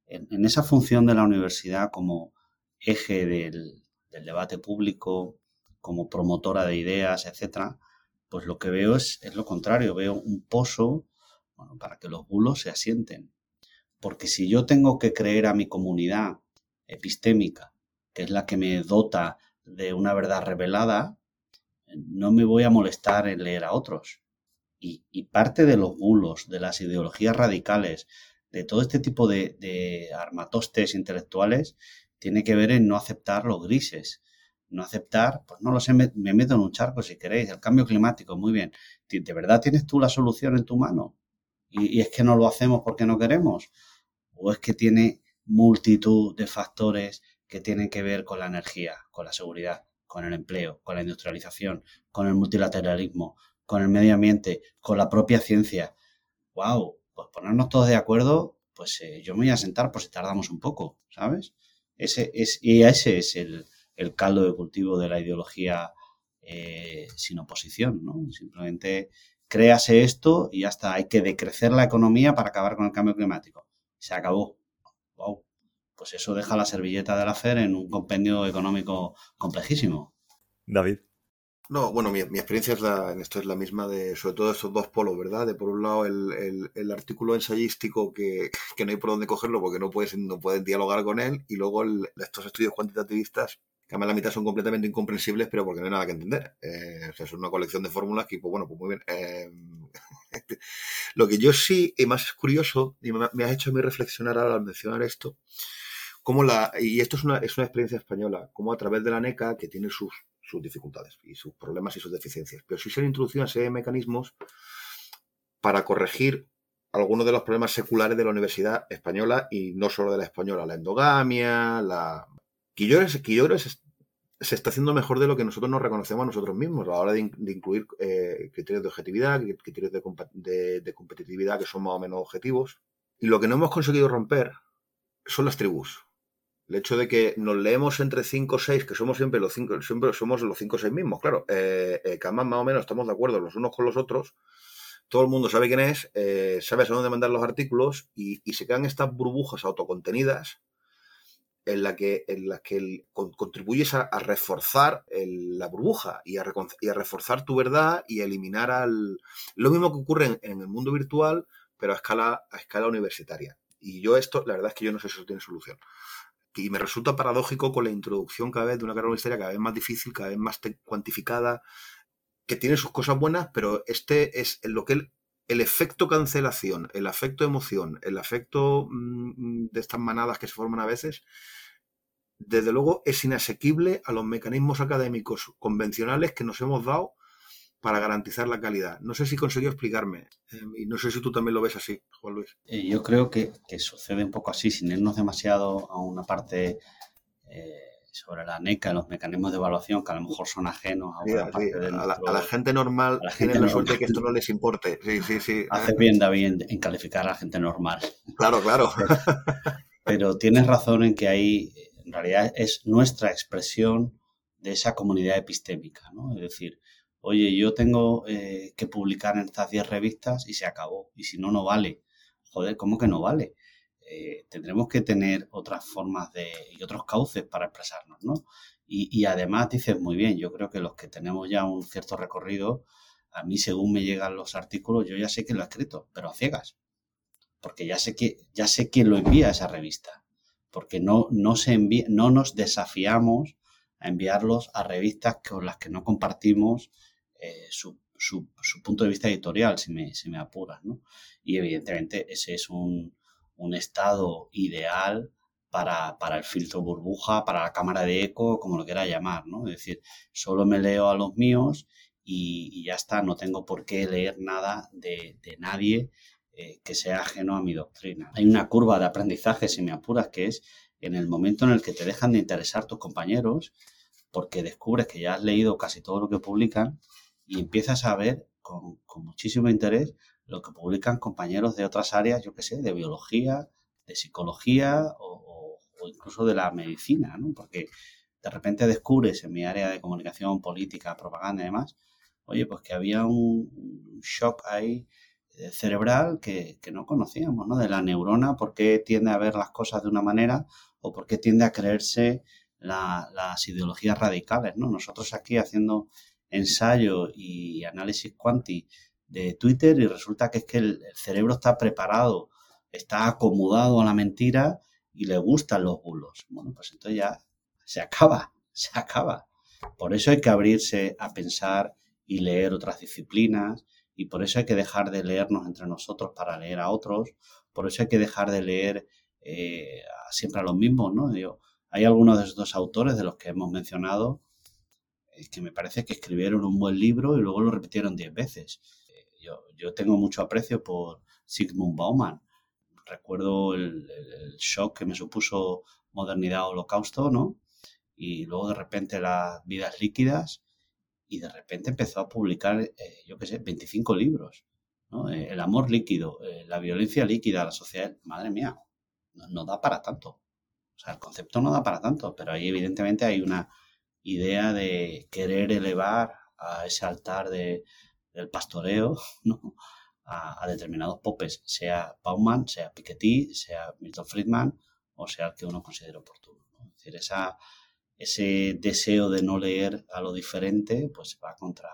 en, esa función de la universidad como eje del, debate público, como promotora de ideas, etcétera, pues lo que veo es, lo contrario, veo un pozo para que los bulos se asienten. Porque si yo tengo que creer a mi comunidad epistémica, que es la que me dota de una verdad revelada, no me voy a molestar en leer a otros. Y, parte de los bulos, de las ideologías radicales, de todo este tipo de, armatostes intelectuales, tiene que ver en no aceptar los grises. No aceptar, pues no lo sé, me, meto en un charco si queréis. El cambio climático, muy bien. ¿De verdad tienes tú la solución en tu mano? y es que no lo hacemos porque no queremos o es que tiene multitud de factores que tienen que ver con la energía, con la seguridad, con el empleo, con la industrialización, con el multilateralismo, con el medio ambiente, con la propia ciencia. ¡Wow! Pues ponernos todos de acuerdo, pues eh, yo me voy a sentar por si tardamos un poco, ¿sabes? Ese es, y ese es el, caldo de cultivo de la ideología eh, sin oposición, ¿no? Simplemente créase esto y ya está. Hay que decrecer la economía para acabar con el cambio climático se acabó. Wow. Pues eso deja la servilleta de la FER en un compendio económico complejísimo. David. No, bueno, mi, experiencia es la, en esto es la misma de, sobre todo, estos dos polos, ¿verdad? De por un lado el, artículo ensayístico que, no hay por dónde cogerlo porque no puedes, no pueden dialogar con él, y luego estos estudios cuantitativistas que además la mitad son completamente incomprensibles, pero porque no hay nada que entender. Eh, o sea, es una colección de fórmulas que, pues bueno, pues muy bien. Eh, lo que yo sí, y más curioso, y me, has hecho a mí reflexionar al mencionar esto, como la, y esto es una, es una experiencia española, como a través de la NECA, que tiene sus, sus dificultades y sus problemas y sus deficiencias, pero sí se han introducido una serie de mecanismos para corregir algunos de los problemas seculares de la universidad española y no solo de la española, la endogamia, la... Que se está haciendo mejor de lo que nosotros nos reconocemos a nosotros mismos a la hora de, incluir eh, criterios de objetividad, criterios de, competitividad que son más o menos objetivos. Y lo que no hemos conseguido romper son las tribus. El hecho de que nos leemos entre 5 o 6, que somos siempre los 5, siempre somos los 5 o 6 mismos, claro, eh, eh, que además más o menos estamos de acuerdo los unos con los otros, todo el mundo sabe quién es, sabe a dónde mandar los artículos y, y se quedan estas burbujas autocontenidas en la que, en la que contribuyes a, reforzar la burbuja y a, reforzar tu verdad y eliminar al... Lo mismo que ocurre en, el mundo virtual, pero a escala, a escala universitaria. Y yo esto, la verdad es que yo no sé si eso tiene solución. Y me resulta paradójico con la introducción cada vez de una carrera universitaria cada vez más difícil, cada vez más cuantificada, que tiene sus cosas buenas, pero este es lo que el efecto cancelación, el afecto emoción, el afecto mm, de estas manadas que se forman a veces, desde luego es inasequible a los mecanismos académicos convencionales que nos hemos dado para garantizar la calidad. No sé si consiguió explicarme em, y no sé si tú también lo ves así, Juan Luis. Eh, yo creo que, sucede un poco así, sin irnos demasiado a una parte eh, sobre la NECA, los mecanismos de evaluación que a lo mejor son ajenos a, Sí, sí, parte de a, la, nuestro- a la gente normal a la gente tienen la suerte que esto no les importe. Sí, sí, sí. Haces bien, David, en, calificar a la gente normal. Claro, claro. Pero tienes razón en que hay, en realidad es nuestra expresión de esa comunidad epistémica, ¿no? Es decir, oye, yo tengo eh, que publicar en estas 10 revistas y se acabó. Y si no, no vale. Joder, ¿cómo que no vale? Eh, tendremos que tener otras formas de, y otros cauces para expresarnos, ¿no? Y, además dices muy bien, yo creo que los que tenemos ya un cierto recorrido, a mí según me llegan los artículos, yo ya sé que lo he escrito, pero a ciegas. Porque ya sé que, ya sé quién lo envía a esa revista. Porque no, no se no nos desafiamos a enviarlos a revistas con las que no compartimos eh, su, su- su punto de vista editorial, si me, si me apuras, ¿no? Y evidentemente ese es un, un estado ideal para, para el filtro burbuja, para la cámara de eco, como lo quiera llamar, ¿no? Es decir, solo me leo a los míos y, ya está, no tengo por qué leer nada de, de nadie eh, que sea ajeno a mi doctrina. Hay una curva de aprendizaje, si me apuras, que es en el momento en el que te dejan de interesar tus compañeros, porque descubres que ya has leído casi todo lo que publican y empiezas a ver con, con muchísimo interés lo que publican compañeros de otras áreas, yo qué sé, de biología, de psicología o, incluso de la medicina, ¿no? Porque de repente descubres en mi área de comunicación, política, propaganda y demás, oye, pues que había un, shock ahí eh, cerebral que, que no conocíamos, ¿no? De la neurona, por qué tiende a ver las cosas de una manera o por qué tiende a creerse la- las ideologías radicales, ¿no? Nosotros aquí haciendo ensayo y análisis cuanti de Twitter y resulta que es que el, cerebro está preparado, está acomodado a la mentira y le gustan los bulos. Bueno, pues entonces ya se acaba, se acaba. Por eso hay que abrirse a pensar y leer otras disciplinas y por eso hay que dejar de leernos entre nosotros para leer a otros, por eso hay que dejar de leer eh, siempre a los mismos, ¿no? Digo, hay algunos de estos autores de los que hemos mencionado eh, que me parece que escribieron un buen libro y luego lo repitieron diez veces. Yo, tengo mucho aprecio por Sigmund Bauman. Recuerdo el, shock que me supuso Modernidad Holocausto, ¿no? Y luego de repente las vidas líquidas y de repente empezó a publicar, eh, yo qué sé, 25 libros. ¿no? Eh, el amor líquido, eh, la violencia líquida, la sociedad, madre mía, no da para tanto. O sea, el concepto no da para tanto, pero ahí evidentemente hay una idea de querer elevar a ese altar de, del pastoreo. A, determinados popes, sea Bauman, sea Piketty, sea Milton Friedman o sea el que uno considere oportuno. ¿no? Es decir, esa, ese deseo de no leer a lo diferente, pues va contra,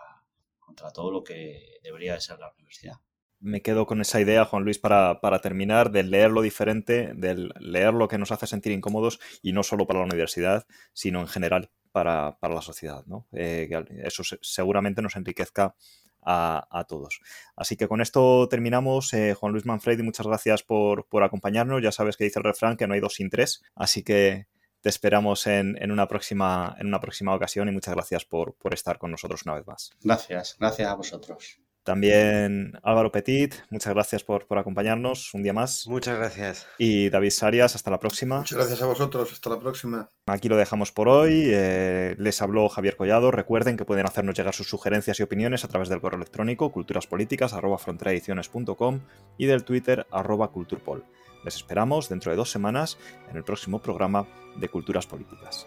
contra todo lo que debería de ser la universidad. Me quedo con esa idea, Juan Luis, para, para terminar, del leer lo diferente, del leer lo que nos hace sentir incómodos y no solo para la universidad, sino en general para, para la sociedad. ¿no? Eh, eso se- seguramente nos enriquezca a, todos. Así que con esto terminamos. Eh, Juan Luis Manfredi, muchas gracias por, por acompañarnos. Ya sabes que dice el refrán que no hay dos sin tres, así que te esperamos en, en una, próxima, en una próxima ocasión y muchas gracias por, por estar con nosotros una vez más. Gracias, gracias a vosotros. También Álvaro Petit, muchas gracias por, por acompañarnos un día más. Muchas gracias. Y David Sarias, hasta la próxima. Muchas gracias a vosotros. Hasta la próxima. Aquí lo dejamos por hoy. Eh, les habló Javier Collado. Recuerden que pueden hacernos llegar sus sugerencias y opiniones a través del correo electrónico culturaspolíticas.com y del Twitter arroba culturpol. Les esperamos dentro de dos semanas en el próximo programa de Culturas Políticas.